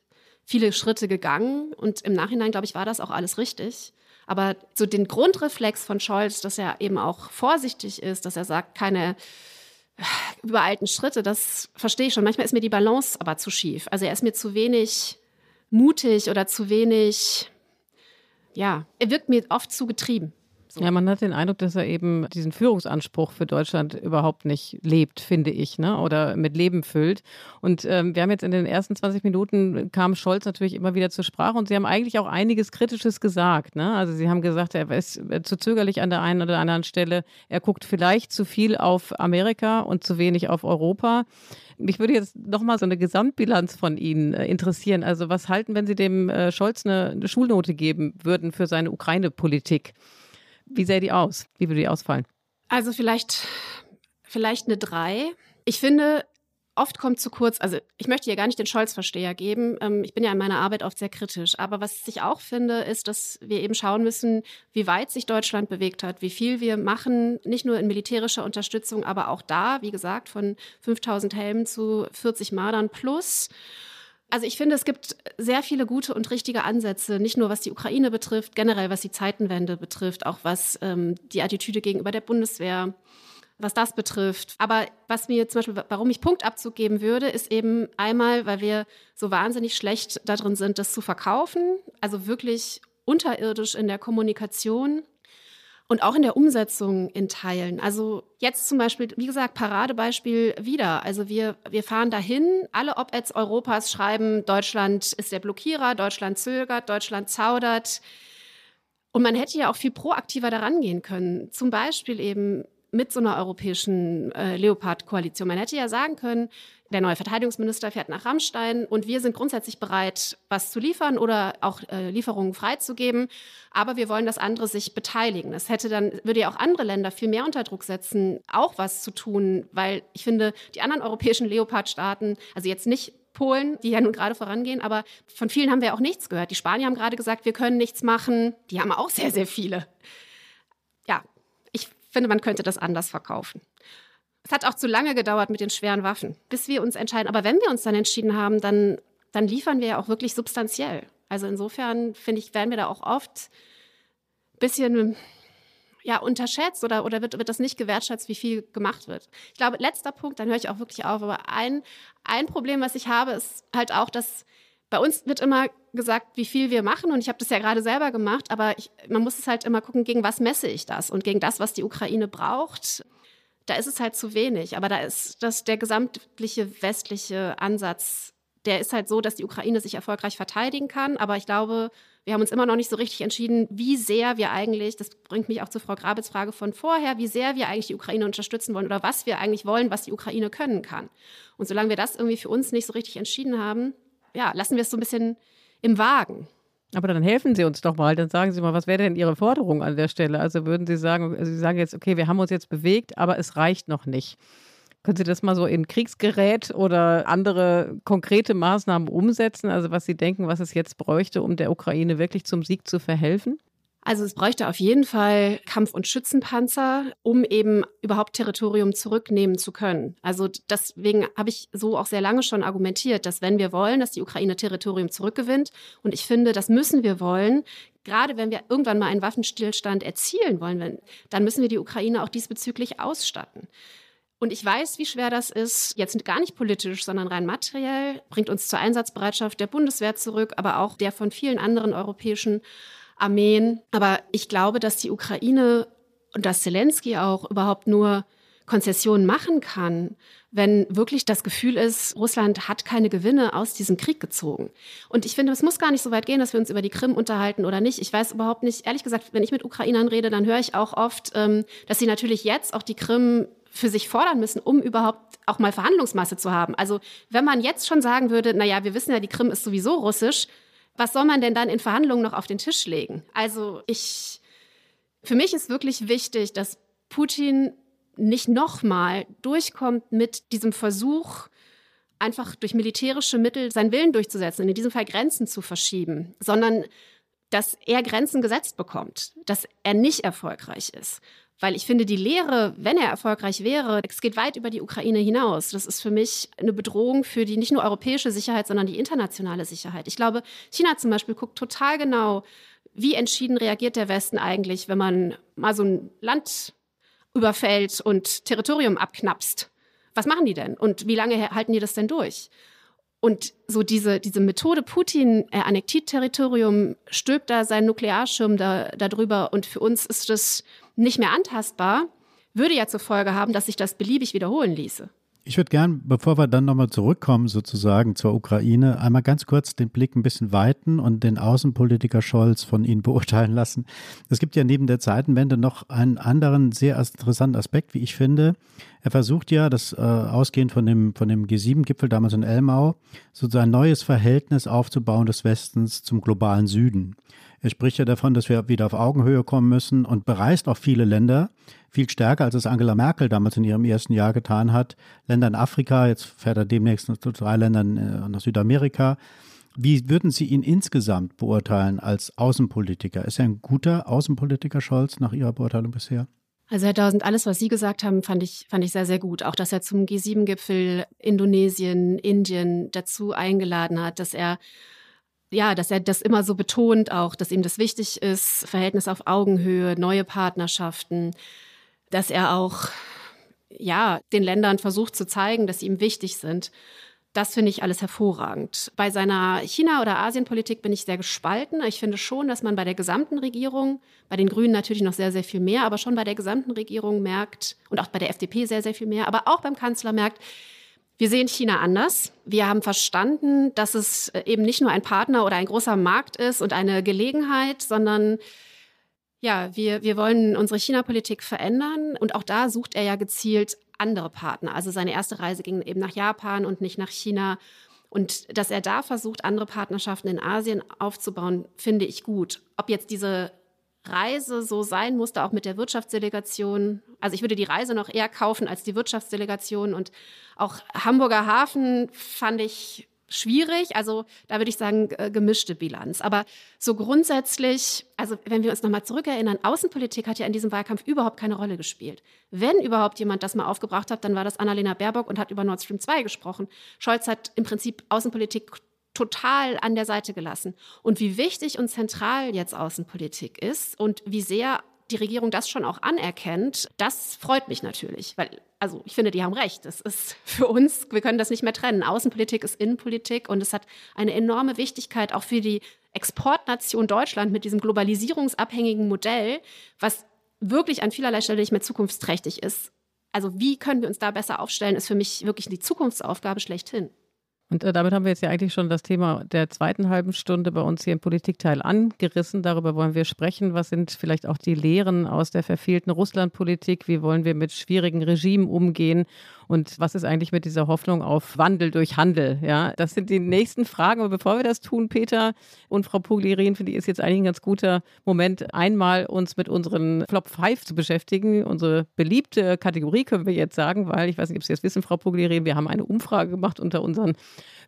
viele Schritte gegangen und im Nachhinein, glaube ich, war das auch alles richtig. Aber so den Grundreflex von Scholz, dass er eben auch vorsichtig ist, dass er sagt, keine äh, übereilten Schritte, das verstehe ich schon. Manchmal ist mir die Balance aber zu schief. Also er ist mir zu wenig mutig oder zu wenig, ja, er wirkt mir oft zu getrieben. So. Ja, man hat den Eindruck, dass er eben diesen Führungsanspruch für Deutschland überhaupt nicht lebt, finde ich, ne? oder mit Leben füllt. Und ähm, wir haben jetzt in den ersten 20 Minuten kam Scholz natürlich immer wieder zur Sprache und Sie haben eigentlich auch einiges Kritisches gesagt. Ne? Also Sie haben gesagt, er ist zu zögerlich an der einen oder anderen Stelle. Er guckt vielleicht zu viel auf Amerika und zu wenig auf Europa. Mich würde jetzt nochmal so eine Gesamtbilanz von Ihnen äh, interessieren. Also was halten, wenn Sie dem äh, Scholz eine, eine Schulnote geben würden für seine Ukraine-Politik? Wie sähe die aus? Wie würde die ausfallen? Also vielleicht, vielleicht eine drei. Ich finde, oft kommt zu kurz, also ich möchte hier gar nicht den Scholz-Versteher geben. Ähm, ich bin ja in meiner Arbeit oft sehr kritisch. Aber was ich auch finde, ist, dass wir eben schauen müssen, wie weit sich Deutschland bewegt hat, wie viel wir machen, nicht nur in militärischer Unterstützung, aber auch da, wie gesagt, von 5000 Helmen zu 40 Mardern plus. Also ich finde, es gibt sehr viele gute und richtige Ansätze, nicht nur was die Ukraine betrifft, generell was die Zeitenwende betrifft, auch was ähm, die Attitüde gegenüber der Bundeswehr, was das betrifft. Aber was mir zum Beispiel, warum ich Punktabzug geben würde, ist eben einmal, weil wir so wahnsinnig schlecht darin sind, das zu verkaufen, also wirklich unterirdisch in der Kommunikation und auch in der Umsetzung in Teilen. Also jetzt zum Beispiel, wie gesagt, Paradebeispiel wieder. Also wir, wir fahren dahin, alle Op-Eds Europas schreiben, Deutschland ist der Blockierer, Deutschland zögert, Deutschland zaudert. Und man hätte ja auch viel proaktiver daran gehen können. Zum Beispiel eben mit so einer europäischen äh, Leopard-Koalition. Man hätte ja sagen können, der neue Verteidigungsminister fährt nach Rammstein und wir sind grundsätzlich bereit, was zu liefern oder auch äh, Lieferungen freizugeben. Aber wir wollen, dass andere sich beteiligen. Das hätte dann, würde ja auch andere Länder viel mehr unter Druck setzen, auch was zu tun, weil ich finde, die anderen europäischen Leopard-Staaten, also jetzt nicht Polen, die ja nun gerade vorangehen, aber von vielen haben wir auch nichts gehört. Die Spanier haben gerade gesagt, wir können nichts machen. Die haben auch sehr, sehr viele. Finde, man könnte das anders verkaufen. Es hat auch zu lange gedauert mit den schweren Waffen, bis wir uns entscheiden. Aber wenn wir uns dann entschieden haben, dann, dann liefern wir ja auch wirklich substanziell. Also insofern finde ich, werden wir da auch oft ein bisschen ja, unterschätzt oder, oder wird, wird das nicht gewertschätzt, wie viel gemacht wird. Ich glaube, letzter Punkt, dann höre ich auch wirklich auf, aber ein, ein Problem, was ich habe, ist halt auch, dass bei uns wird immer gesagt, wie viel wir machen und ich habe das ja gerade selber gemacht, aber ich, man muss es halt immer gucken, gegen was messe ich das und gegen das, was die Ukraine braucht. Da ist es halt zu wenig, aber da ist das der gesamtliche westliche Ansatz, der ist halt so, dass die Ukraine sich erfolgreich verteidigen kann, aber ich glaube, wir haben uns immer noch nicht so richtig entschieden, wie sehr wir eigentlich, das bringt mich auch zu Frau Grabitz Frage von vorher, wie sehr wir eigentlich die Ukraine unterstützen wollen oder was wir eigentlich wollen, was die Ukraine können kann. Und solange wir das irgendwie für uns nicht so richtig entschieden haben, ja, lassen wir es so ein bisschen im Wagen. Aber dann helfen Sie uns doch mal, dann sagen Sie mal, was wäre denn Ihre Forderung an der Stelle? Also würden Sie sagen, Sie sagen jetzt, okay, wir haben uns jetzt bewegt, aber es reicht noch nicht. Können Sie das mal so in Kriegsgerät oder andere konkrete Maßnahmen umsetzen? Also was Sie denken, was es jetzt bräuchte, um der Ukraine wirklich zum Sieg zu verhelfen? Also es bräuchte auf jeden Fall Kampf- und Schützenpanzer, um eben überhaupt Territorium zurücknehmen zu können. Also deswegen habe ich so auch sehr lange schon argumentiert, dass wenn wir wollen, dass die Ukraine Territorium zurückgewinnt, und ich finde, das müssen wir wollen, gerade wenn wir irgendwann mal einen Waffenstillstand erzielen wollen, dann müssen wir die Ukraine auch diesbezüglich ausstatten. Und ich weiß, wie schwer das ist, jetzt gar nicht politisch, sondern rein materiell, bringt uns zur Einsatzbereitschaft der Bundeswehr zurück, aber auch der von vielen anderen europäischen Armeen. Aber ich glaube, dass die Ukraine und dass Zelensky auch überhaupt nur Konzessionen machen kann, wenn wirklich das Gefühl ist, Russland hat keine Gewinne aus diesem Krieg gezogen. Und ich finde, es muss gar nicht so weit gehen, dass wir uns über die Krim unterhalten oder nicht. Ich weiß überhaupt nicht, ehrlich gesagt, wenn ich mit Ukrainern rede, dann höre ich auch oft, ähm, dass sie natürlich jetzt auch die Krim für sich fordern müssen, um überhaupt auch mal Verhandlungsmasse zu haben. Also wenn man jetzt schon sagen würde, na ja, wir wissen ja, die Krim ist sowieso russisch, was soll man denn dann in Verhandlungen noch auf den Tisch legen? Also ich, für mich ist wirklich wichtig, dass Putin nicht nochmal durchkommt mit diesem Versuch, einfach durch militärische Mittel seinen Willen durchzusetzen und in diesem Fall Grenzen zu verschieben, sondern dass er Grenzen gesetzt bekommt, dass er nicht erfolgreich ist. Weil ich finde, die Lehre, wenn er erfolgreich wäre, es geht weit über die Ukraine hinaus. Das ist für mich eine Bedrohung für die nicht nur europäische Sicherheit, sondern die internationale Sicherheit. Ich glaube, China zum Beispiel guckt total genau, wie entschieden reagiert der Westen eigentlich, wenn man mal so ein Land überfällt und Territorium abknapst. Was machen die denn? Und wie lange halten die das denn durch? Und so diese, diese Methode Putin, er annektiert Territorium, stülpt da seinen Nuklearschirm da, darüber und für uns ist das nicht mehr antastbar, würde ja zur Folge haben, dass sich das beliebig wiederholen ließe. Ich würde gern, bevor wir dann nochmal zurückkommen, sozusagen zur Ukraine, einmal ganz kurz den Blick ein bisschen weiten und den Außenpolitiker Scholz von Ihnen beurteilen lassen. Es gibt ja neben der Zeitenwende noch einen anderen sehr interessanten Aspekt, wie ich finde. Er versucht ja, das äh, ausgehend von dem, von dem G7-Gipfel damals in Elmau, so ein neues Verhältnis aufzubauen des Westens zum globalen Süden. Er spricht ja davon, dass wir wieder auf Augenhöhe kommen müssen und bereist auch viele Länder, viel stärker als es Angela Merkel damals in ihrem ersten Jahr getan hat. Länder in Afrika, jetzt fährt er demnächst zu drei Ländern äh, nach Südamerika. Wie würden Sie ihn insgesamt beurteilen als Außenpolitiker? Ist er ein guter Außenpolitiker, Scholz, nach Ihrer Beurteilung bisher? Also Herr Tausend, alles, was Sie gesagt haben, fand ich, fand ich sehr, sehr gut. Auch, dass er zum G7-Gipfel Indonesien, Indien dazu eingeladen hat, dass er ja, dass er das immer so betont auch, dass ihm das wichtig ist, Verhältnis auf Augenhöhe, neue Partnerschaften, dass er auch ja, den Ländern versucht zu zeigen, dass sie ihm wichtig sind. Das finde ich alles hervorragend. Bei seiner China- oder Asienpolitik bin ich sehr gespalten. Ich finde schon, dass man bei der gesamten Regierung, bei den Grünen natürlich noch sehr, sehr viel mehr, aber schon bei der gesamten Regierung merkt und auch bei der FDP sehr, sehr viel mehr, aber auch beim Kanzler merkt, wir sehen China anders. Wir haben verstanden, dass es eben nicht nur ein Partner oder ein großer Markt ist und eine Gelegenheit, sondern ja, wir, wir wollen unsere China-Politik verändern. Und auch da sucht er ja gezielt andere Partner. Also seine erste Reise ging eben nach Japan und nicht nach China. Und dass er da versucht, andere Partnerschaften in Asien aufzubauen, finde ich gut. Ob jetzt diese Reise so sein musste, auch mit der Wirtschaftsdelegation. Also ich würde die Reise noch eher kaufen als die Wirtschaftsdelegation. Und auch Hamburger Hafen fand ich schwierig. Also da würde ich sagen, gemischte Bilanz. Aber so grundsätzlich, also wenn wir uns nochmal zurückerinnern, Außenpolitik hat ja in diesem Wahlkampf überhaupt keine Rolle gespielt. Wenn überhaupt jemand das mal aufgebracht hat, dann war das Annalena Baerbock und hat über Nord Stream 2 gesprochen. Scholz hat im Prinzip Außenpolitik total an der Seite gelassen. Und wie wichtig und zentral jetzt Außenpolitik ist und wie sehr die Regierung das schon auch anerkennt, das freut mich natürlich, weil also ich finde, die haben recht. Es ist für uns, wir können das nicht mehr trennen. Außenpolitik ist Innenpolitik und es hat eine enorme Wichtigkeit auch für die Exportnation Deutschland mit diesem globalisierungsabhängigen Modell, was wirklich an vielerlei Stelle nicht mehr zukunftsträchtig ist. Also wie können wir uns da besser aufstellen, ist für mich wirklich die Zukunftsaufgabe schlechthin. Und äh, damit haben wir jetzt ja eigentlich schon das Thema der zweiten halben Stunde bei uns hier im Politikteil angerissen. Darüber wollen wir sprechen. Was sind vielleicht auch die Lehren aus der verfehlten Russlandpolitik? Wie wollen wir mit schwierigen Regimen umgehen? Und was ist eigentlich mit dieser Hoffnung auf Wandel durch Handel? Ja, das sind die nächsten Fragen. Aber bevor wir das tun, Peter und Frau Puglirin, finde ich, ist jetzt eigentlich ein ganz guter Moment, einmal uns mit unseren Flop 5 zu beschäftigen. Unsere beliebte Kategorie können wir jetzt sagen, weil ich weiß nicht, ob Sie das wissen, Frau Puglirin, wir haben eine Umfrage gemacht unter unseren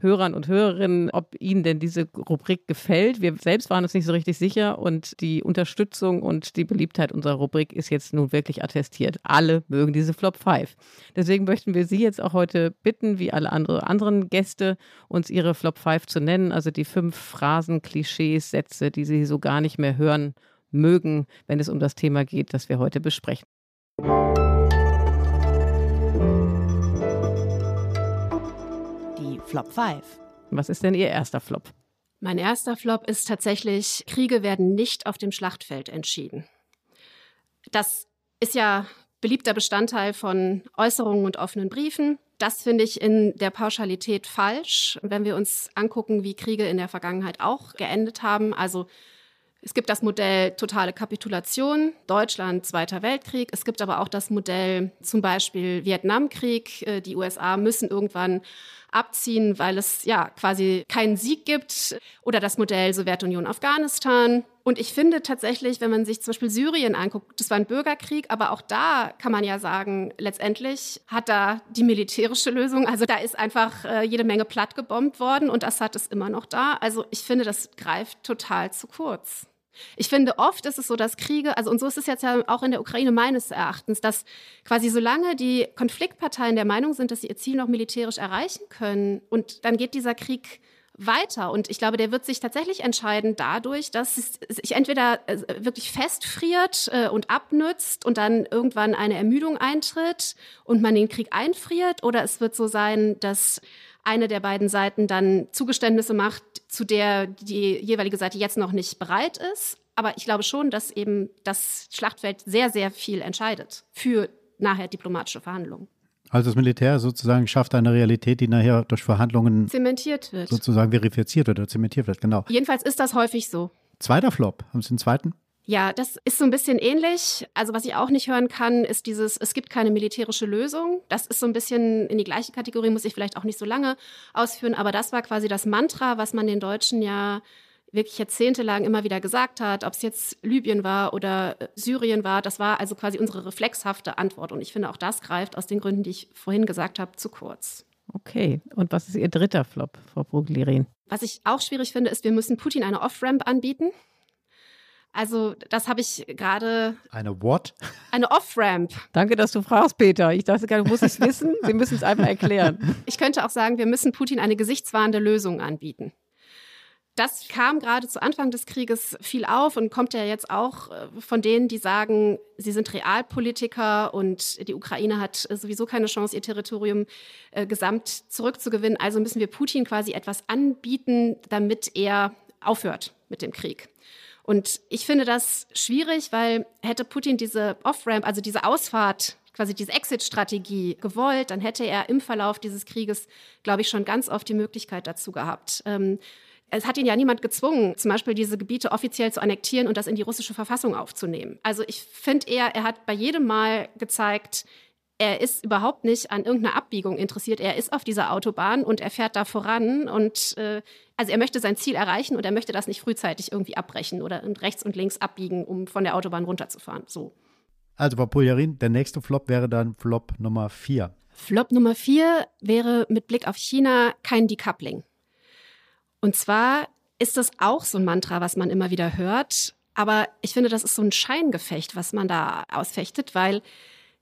Hörern und Hörerinnen, ob ihnen denn diese Rubrik gefällt. Wir selbst waren uns nicht so richtig sicher und die Unterstützung und die Beliebtheit unserer Rubrik ist jetzt nun wirklich attestiert. Alle mögen diese Flop 5. Deswegen möchten wir Sie jetzt auch heute bitten, wie alle andere, anderen Gäste, uns Ihre Flop 5 zu nennen, also die fünf Phrasen, Klischees, Sätze, die Sie so gar nicht mehr hören mögen, wenn es um das Thema geht, das wir heute besprechen. Flop 5. Was ist denn Ihr erster Flop? Mein erster Flop ist tatsächlich, Kriege werden nicht auf dem Schlachtfeld entschieden. Das ist ja beliebter Bestandteil von Äußerungen und offenen Briefen. Das finde ich in der Pauschalität falsch, wenn wir uns angucken, wie Kriege in der Vergangenheit auch geendet haben. Also es gibt das Modell totale Kapitulation, Deutschland, Zweiter Weltkrieg. Es gibt aber auch das Modell zum Beispiel Vietnamkrieg. Äh, die USA müssen irgendwann abziehen, weil es ja quasi keinen Sieg gibt. Oder das Modell Sowjetunion Afghanistan. Und ich finde tatsächlich, wenn man sich zum Beispiel Syrien anguckt, das war ein Bürgerkrieg, aber auch da kann man ja sagen, letztendlich hat da die militärische Lösung, also da ist einfach äh, jede Menge platt gebombt worden und Assad ist immer noch da. Also ich finde, das greift total zu kurz. Ich finde, oft ist es so, dass Kriege, also und so ist es jetzt ja auch in der Ukraine meines Erachtens, dass quasi solange die Konfliktparteien der Meinung sind, dass sie ihr Ziel noch militärisch erreichen können und dann geht dieser Krieg weiter. Und ich glaube, der wird sich tatsächlich entscheiden dadurch, dass sich entweder äh, wirklich festfriert äh, und abnützt und dann irgendwann eine Ermüdung eintritt und man den Krieg einfriert, oder es wird so sein, dass eine der beiden Seiten dann Zugeständnisse macht, zu der die jeweilige Seite jetzt noch nicht bereit ist. Aber ich glaube schon, dass eben das Schlachtfeld sehr, sehr viel entscheidet für nachher diplomatische Verhandlungen. Also das Militär sozusagen schafft eine Realität, die nachher durch Verhandlungen zementiert wird. Sozusagen verifiziert wird oder zementiert wird, genau. Jedenfalls ist das häufig so. Zweiter Flop. Haben Sie einen zweiten? Ja, das ist so ein bisschen ähnlich. Also was ich auch nicht hören kann, ist dieses, es gibt keine militärische Lösung. Das ist so ein bisschen in die gleiche Kategorie, muss ich vielleicht auch nicht so lange ausführen, aber das war quasi das Mantra, was man den Deutschen ja wirklich jahrzehntelang immer wieder gesagt hat, ob es jetzt Libyen war oder äh, Syrien war. Das war also quasi unsere reflexhafte Antwort. Und ich finde, auch das greift aus den Gründen, die ich vorhin gesagt habe, zu kurz. Okay, und was ist Ihr dritter Flop, Frau Bruglirin? Was ich auch schwierig finde, ist, wir müssen Putin eine Off-Ramp anbieten. Also, das habe ich gerade. Eine what? Eine Off-Ramp. Danke, dass du fragst, Peter. Ich dachte gerade, du musst es wissen. Sie müssen es einfach erklären. Ich könnte auch sagen, wir müssen Putin eine gesichtswahrende Lösung anbieten. Das kam gerade zu Anfang des Krieges viel auf und kommt ja jetzt auch äh, von denen, die sagen, sie sind Realpolitiker und die Ukraine hat sowieso keine Chance, ihr Territorium äh, gesamt zurückzugewinnen. Also müssen wir Putin quasi etwas anbieten, damit er aufhört mit dem Krieg. Und ich finde das schwierig, weil hätte Putin diese Off-Ramp, also diese Ausfahrt, quasi diese Exit-Strategie gewollt, dann hätte er im Verlauf dieses Krieges, glaube ich, schon ganz oft die Möglichkeit dazu gehabt. Ähm, es hat ihn ja niemand gezwungen, zum Beispiel diese Gebiete offiziell zu annektieren und das in die russische Verfassung aufzunehmen. Also ich finde eher, er hat bei jedem Mal gezeigt, er ist überhaupt nicht an irgendeiner Abbiegung interessiert. Er ist auf dieser Autobahn und er fährt da voran und äh, also er möchte sein Ziel erreichen und er möchte das nicht frühzeitig irgendwie abbrechen oder rechts und links abbiegen, um von der Autobahn runterzufahren. So. Also Frau Puljarin, der nächste Flop wäre dann Flop Nummer vier. Flop Nummer vier wäre mit Blick auf China kein Decoupling. Und zwar ist das auch so ein Mantra, was man immer wieder hört. Aber ich finde, das ist so ein Scheingefecht, was man da ausfechtet, weil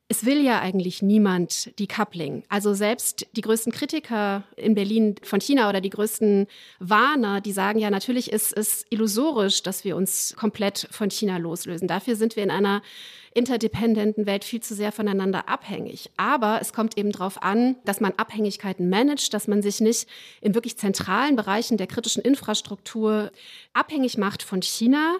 es will ja eigentlich niemand die Coupling. Also selbst die größten Kritiker in Berlin von China oder die größten Warner, die sagen ja, natürlich ist es illusorisch, dass wir uns komplett von China loslösen. Dafür sind wir in einer interdependenten Welt viel zu sehr voneinander abhängig. Aber es kommt eben darauf an, dass man Abhängigkeiten managt, dass man sich nicht in wirklich zentralen Bereichen der kritischen Infrastruktur abhängig macht von China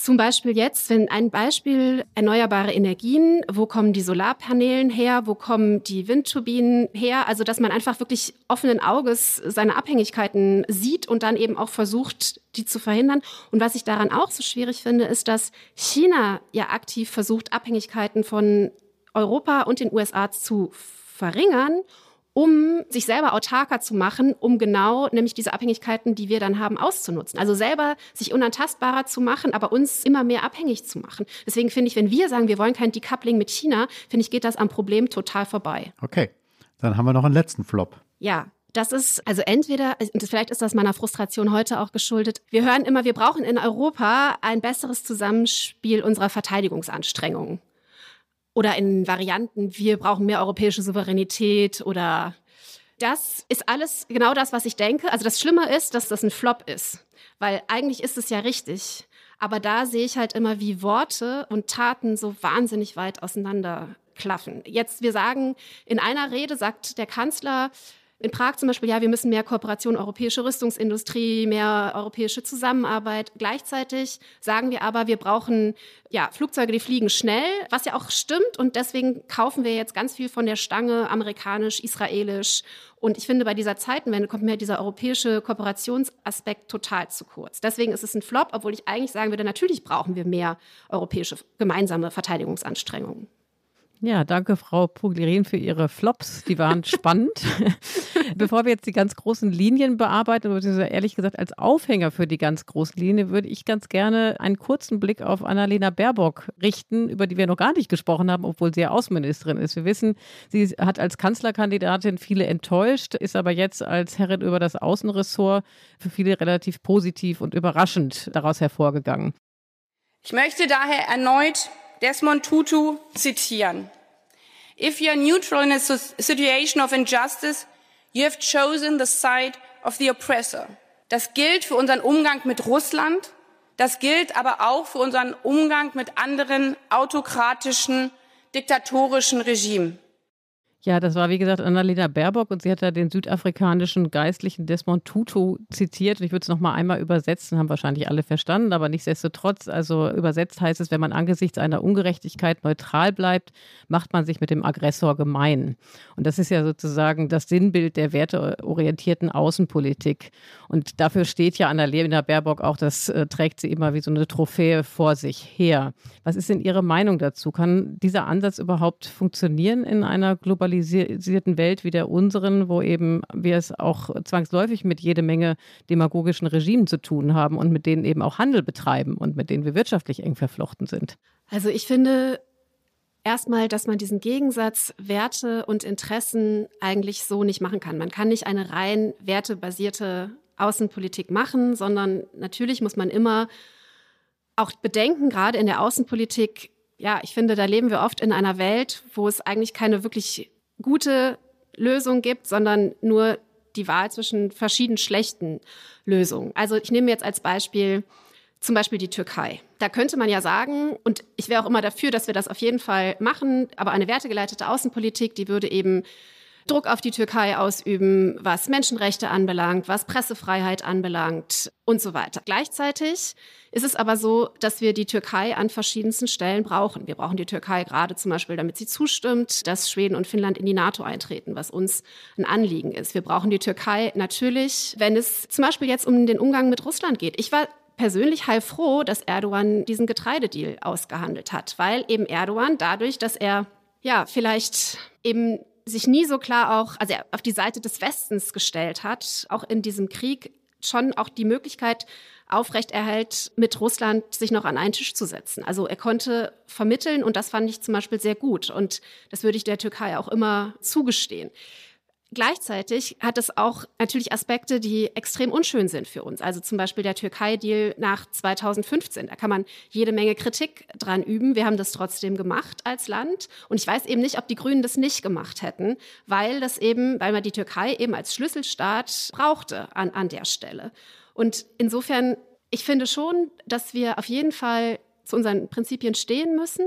zum Beispiel jetzt, wenn ein Beispiel erneuerbare Energien, wo kommen die Solarpanelen her, wo kommen die Windturbinen her? Also, dass man einfach wirklich offenen Auges seine Abhängigkeiten sieht und dann eben auch versucht, die zu verhindern. Und was ich daran auch so schwierig finde, ist, dass China ja aktiv versucht, Abhängigkeiten von Europa und den USA zu verringern um sich selber autarker zu machen, um genau nämlich diese Abhängigkeiten, die wir dann haben, auszunutzen. Also selber sich unantastbarer zu machen, aber uns immer mehr abhängig zu machen. Deswegen finde ich, wenn wir sagen, wir wollen kein Decoupling mit China, finde ich, geht das am Problem total vorbei. Okay, dann haben wir noch einen letzten Flop. Ja, das ist also entweder, und vielleicht ist das meiner Frustration heute auch geschuldet, wir hören immer, wir brauchen in Europa ein besseres Zusammenspiel unserer Verteidigungsanstrengungen oder in Varianten, wir brauchen mehr europäische Souveränität oder das ist alles genau das, was ich denke. Also das Schlimme ist, dass das ein Flop ist, weil eigentlich ist es ja richtig. Aber da sehe ich halt immer, wie Worte und Taten so wahnsinnig weit auseinander klaffen. Jetzt, wir sagen, in einer Rede sagt der Kanzler, in Prag zum Beispiel, ja, wir müssen mehr Kooperation, europäische Rüstungsindustrie, mehr europäische Zusammenarbeit. Gleichzeitig sagen wir aber, wir brauchen ja, Flugzeuge, die fliegen schnell, was ja auch stimmt. Und deswegen kaufen wir jetzt ganz viel von der Stange, amerikanisch, israelisch. Und ich finde, bei dieser Zeitenwende kommt mir dieser europäische Kooperationsaspekt total zu kurz. Deswegen ist es ein Flop, obwohl ich eigentlich sagen würde, natürlich brauchen wir mehr europäische gemeinsame Verteidigungsanstrengungen. Ja, danke, Frau Puglirin, für Ihre Flops. Die waren spannend. Bevor wir jetzt die ganz großen Linien bearbeiten, beziehungsweise ehrlich gesagt als Aufhänger für die ganz großen Linien, würde ich ganz gerne einen kurzen Blick auf Annalena Baerbock richten, über die wir noch gar nicht gesprochen haben, obwohl sie ja Außenministerin ist. Wir wissen, sie hat als Kanzlerkandidatin viele enttäuscht, ist aber jetzt als Herrin über das Außenressort für viele relativ positiv und überraschend daraus hervorgegangen. Ich möchte daher erneut Desmond Tutu zitieren. If you are neutral in a situation of injustice, you have chosen the side of the oppressor. Das gilt für unseren Umgang mit Russland. Das gilt aber auch für unseren Umgang mit anderen autokratischen, diktatorischen Regimen. Ja, das war wie gesagt Annalena Baerbock und sie hat da den südafrikanischen Geistlichen Desmond Tutu zitiert. Und ich würde es nochmal einmal übersetzen, haben wahrscheinlich alle verstanden, aber nichtsdestotrotz, also übersetzt heißt es, wenn man angesichts einer Ungerechtigkeit neutral bleibt, macht man sich mit dem Aggressor gemein. Und das ist ja sozusagen das Sinnbild der werteorientierten Außenpolitik. Und dafür steht ja Annalena Baerbock auch, das äh, trägt sie immer wie so eine Trophäe vor sich her. Was ist denn Ihre Meinung dazu? Kann dieser Ansatz überhaupt funktionieren in einer globalen globalisierten Welt wie der unseren, wo eben wir es auch zwangsläufig mit jede Menge demagogischen Regimen zu tun haben und mit denen eben auch Handel betreiben und mit denen wir wirtschaftlich eng verflochten sind. Also ich finde erstmal, dass man diesen Gegensatz Werte und Interessen eigentlich so nicht machen kann. Man kann nicht eine rein wertebasierte Außenpolitik machen, sondern natürlich muss man immer auch bedenken, gerade in der Außenpolitik, ja, ich finde, da leben wir oft in einer Welt, wo es eigentlich keine wirklich gute Lösung gibt, sondern nur die Wahl zwischen verschieden schlechten Lösungen. Also ich nehme jetzt als Beispiel zum Beispiel die Türkei. Da könnte man ja sagen, und ich wäre auch immer dafür, dass wir das auf jeden Fall machen, aber eine wertegeleitete Außenpolitik, die würde eben Druck auf die Türkei ausüben, was Menschenrechte anbelangt, was Pressefreiheit anbelangt und so weiter. Gleichzeitig ist es aber so, dass wir die Türkei an verschiedensten Stellen brauchen. Wir brauchen die Türkei gerade zum Beispiel, damit sie zustimmt, dass Schweden und Finnland in die NATO eintreten, was uns ein Anliegen ist. Wir brauchen die Türkei natürlich, wenn es zum Beispiel jetzt um den Umgang mit Russland geht. Ich war persönlich heilfroh, dass Erdogan diesen Getreidedeal ausgehandelt hat, weil eben Erdogan dadurch, dass er ja vielleicht eben sich nie so klar auch, also auf die Seite des Westens gestellt hat, auch in diesem Krieg schon auch die Möglichkeit aufrechterhält, mit Russland sich noch an einen Tisch zu setzen. Also er konnte vermitteln und das fand ich zum Beispiel sehr gut und das würde ich der Türkei auch immer zugestehen. Gleichzeitig hat es auch natürlich Aspekte, die extrem unschön sind für uns. Also zum Beispiel der Türkei-Deal nach 2015. Da kann man jede Menge Kritik dran üben. Wir haben das trotzdem gemacht als Land. Und ich weiß eben nicht, ob die Grünen das nicht gemacht hätten, weil das eben, weil man die Türkei eben als Schlüsselstaat brauchte an, an der Stelle. Und insofern, ich finde schon, dass wir auf jeden Fall zu unseren Prinzipien stehen müssen.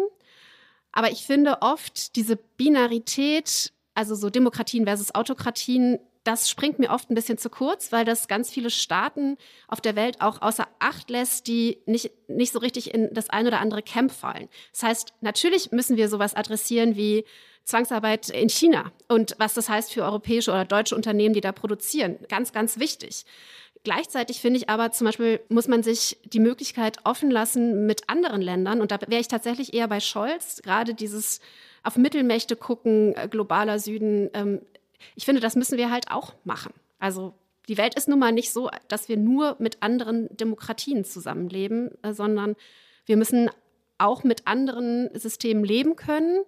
Aber ich finde oft diese Binarität also so Demokratien versus Autokratien, das springt mir oft ein bisschen zu kurz, weil das ganz viele Staaten auf der Welt auch außer Acht lässt, die nicht, nicht so richtig in das ein oder andere Camp fallen. Das heißt, natürlich müssen wir sowas adressieren wie Zwangsarbeit in China und was das heißt für europäische oder deutsche Unternehmen, die da produzieren. Ganz, ganz wichtig. Gleichzeitig finde ich aber zum Beispiel, muss man sich die Möglichkeit offen lassen mit anderen Ländern. Und da wäre ich tatsächlich eher bei Scholz, gerade dieses auf Mittelmächte gucken, äh, globaler Süden. Ähm, ich finde, das müssen wir halt auch machen. Also die Welt ist nun mal nicht so, dass wir nur mit anderen Demokratien zusammenleben, äh, sondern wir müssen auch mit anderen Systemen leben können.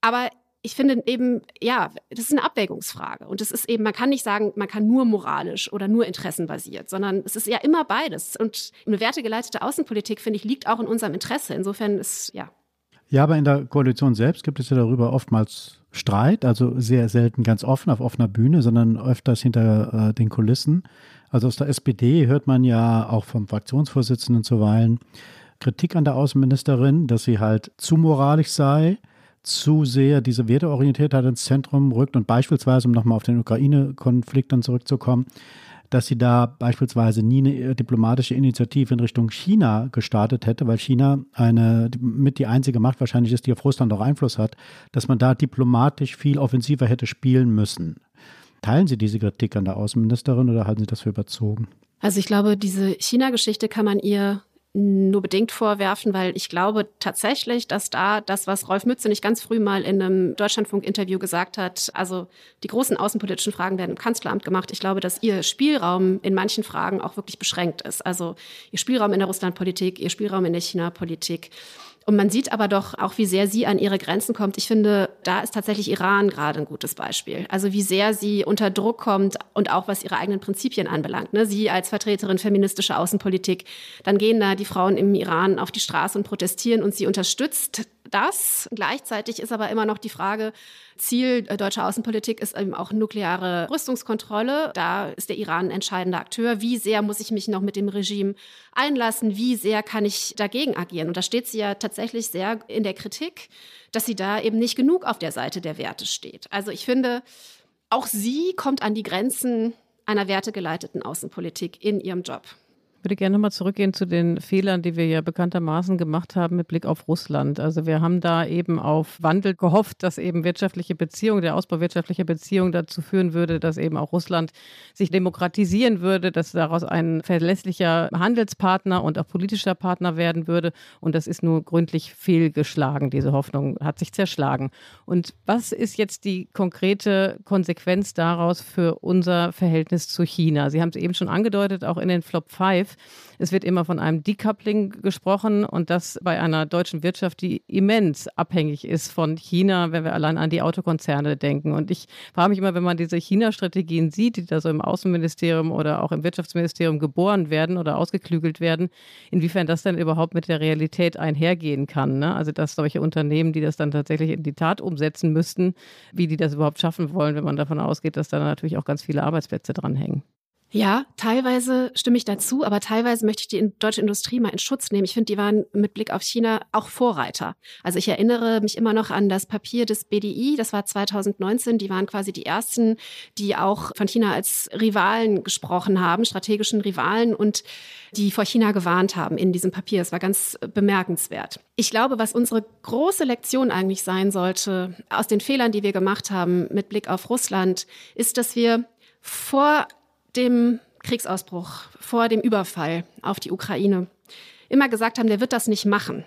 Aber ich finde eben, ja, das ist eine Abwägungsfrage. Und es ist eben, man kann nicht sagen, man kann nur moralisch oder nur interessenbasiert, sondern es ist ja immer beides. Und eine wertegeleitete Außenpolitik, finde ich, liegt auch in unserem Interesse. Insofern ist, ja, ja, aber in der Koalition selbst gibt es ja darüber oftmals Streit, also sehr selten ganz offen auf offener Bühne, sondern öfters hinter äh, den Kulissen. Also aus der SPD hört man ja auch vom Fraktionsvorsitzenden zuweilen Kritik an der Außenministerin, dass sie halt zu moralisch sei, zu sehr diese Werteorientiertheit ins Zentrum rückt und beispielsweise, um nochmal auf den Ukraine-Konflikt dann zurückzukommen, dass sie da beispielsweise nie eine diplomatische Initiative in Richtung China gestartet hätte, weil China eine mit die einzige Macht wahrscheinlich ist, die auf Russland auch Einfluss hat, dass man da diplomatisch viel offensiver hätte spielen müssen. Teilen Sie diese Kritik an der Außenministerin oder halten Sie das für überzogen? Also ich glaube, diese China-Geschichte kann man ihr nur bedingt vorwerfen, weil ich glaube tatsächlich, dass da das, was Rolf Mütze nicht ganz früh mal in einem Deutschlandfunk-Interview gesagt hat, also die großen außenpolitischen Fragen werden im Kanzleramt gemacht. Ich glaube, dass ihr Spielraum in manchen Fragen auch wirklich beschränkt ist. Also ihr Spielraum in der Russlandpolitik, ihr Spielraum in der China-Politik. Und man sieht aber doch auch, wie sehr sie an ihre Grenzen kommt. Ich finde, da ist tatsächlich Iran gerade ein gutes Beispiel. Also wie sehr sie unter Druck kommt und auch was ihre eigenen Prinzipien anbelangt. Ne? Sie als Vertreterin feministischer Außenpolitik, dann gehen da die Frauen im Iran auf die Straße und protestieren und sie unterstützt das. Gleichzeitig ist aber immer noch die Frage, Ziel deutscher Außenpolitik ist eben auch nukleare Rüstungskontrolle. Da ist der Iran ein entscheidender Akteur. Wie sehr muss ich mich noch mit dem Regime einlassen? Wie sehr kann ich dagegen agieren? Und da steht sie ja tatsächlich sehr in der Kritik, dass sie da eben nicht genug auf der Seite der Werte steht. Also ich finde, auch sie kommt an die Grenzen einer wertegeleiteten Außenpolitik in ihrem Job würde gerne nochmal zurückgehen zu den Fehlern, die wir ja bekanntermaßen gemacht haben mit Blick auf Russland. Also wir haben da eben auf Wandel gehofft, dass eben wirtschaftliche Beziehungen, der Ausbau wirtschaftlicher Beziehungen dazu führen würde, dass eben auch Russland sich demokratisieren würde, dass daraus ein verlässlicher Handelspartner und auch politischer Partner werden würde. Und das ist nur gründlich fehlgeschlagen. Diese Hoffnung hat sich zerschlagen. Und was ist jetzt die konkrete Konsequenz daraus für unser Verhältnis zu China? Sie haben es eben schon angedeutet, auch in den Flop 5 es wird immer von einem Decoupling gesprochen und das bei einer deutschen Wirtschaft, die immens abhängig ist von China, wenn wir allein an die Autokonzerne denken. Und ich frage mich immer, wenn man diese China-Strategien sieht, die da so im Außenministerium oder auch im Wirtschaftsministerium geboren werden oder ausgeklügelt werden, inwiefern das dann überhaupt mit der Realität einhergehen kann. Ne? Also dass solche Unternehmen, die das dann tatsächlich in die Tat umsetzen müssten, wie die das überhaupt schaffen wollen, wenn man davon ausgeht, dass da natürlich auch ganz viele Arbeitsplätze dranhängen. Ja, teilweise stimme ich dazu, aber teilweise möchte ich die deutsche Industrie mal in Schutz nehmen. Ich finde, die waren mit Blick auf China auch Vorreiter. Also ich erinnere mich immer noch an das Papier des BDI, das war 2019. Die waren quasi die ersten, die auch von China als Rivalen gesprochen haben, strategischen Rivalen und die vor China gewarnt haben in diesem Papier. Das war ganz bemerkenswert. Ich glaube, was unsere große Lektion eigentlich sein sollte aus den Fehlern, die wir gemacht haben mit Blick auf Russland, ist, dass wir vor dem Kriegsausbruch, vor dem Überfall auf die Ukraine immer gesagt haben, der wird das nicht machen.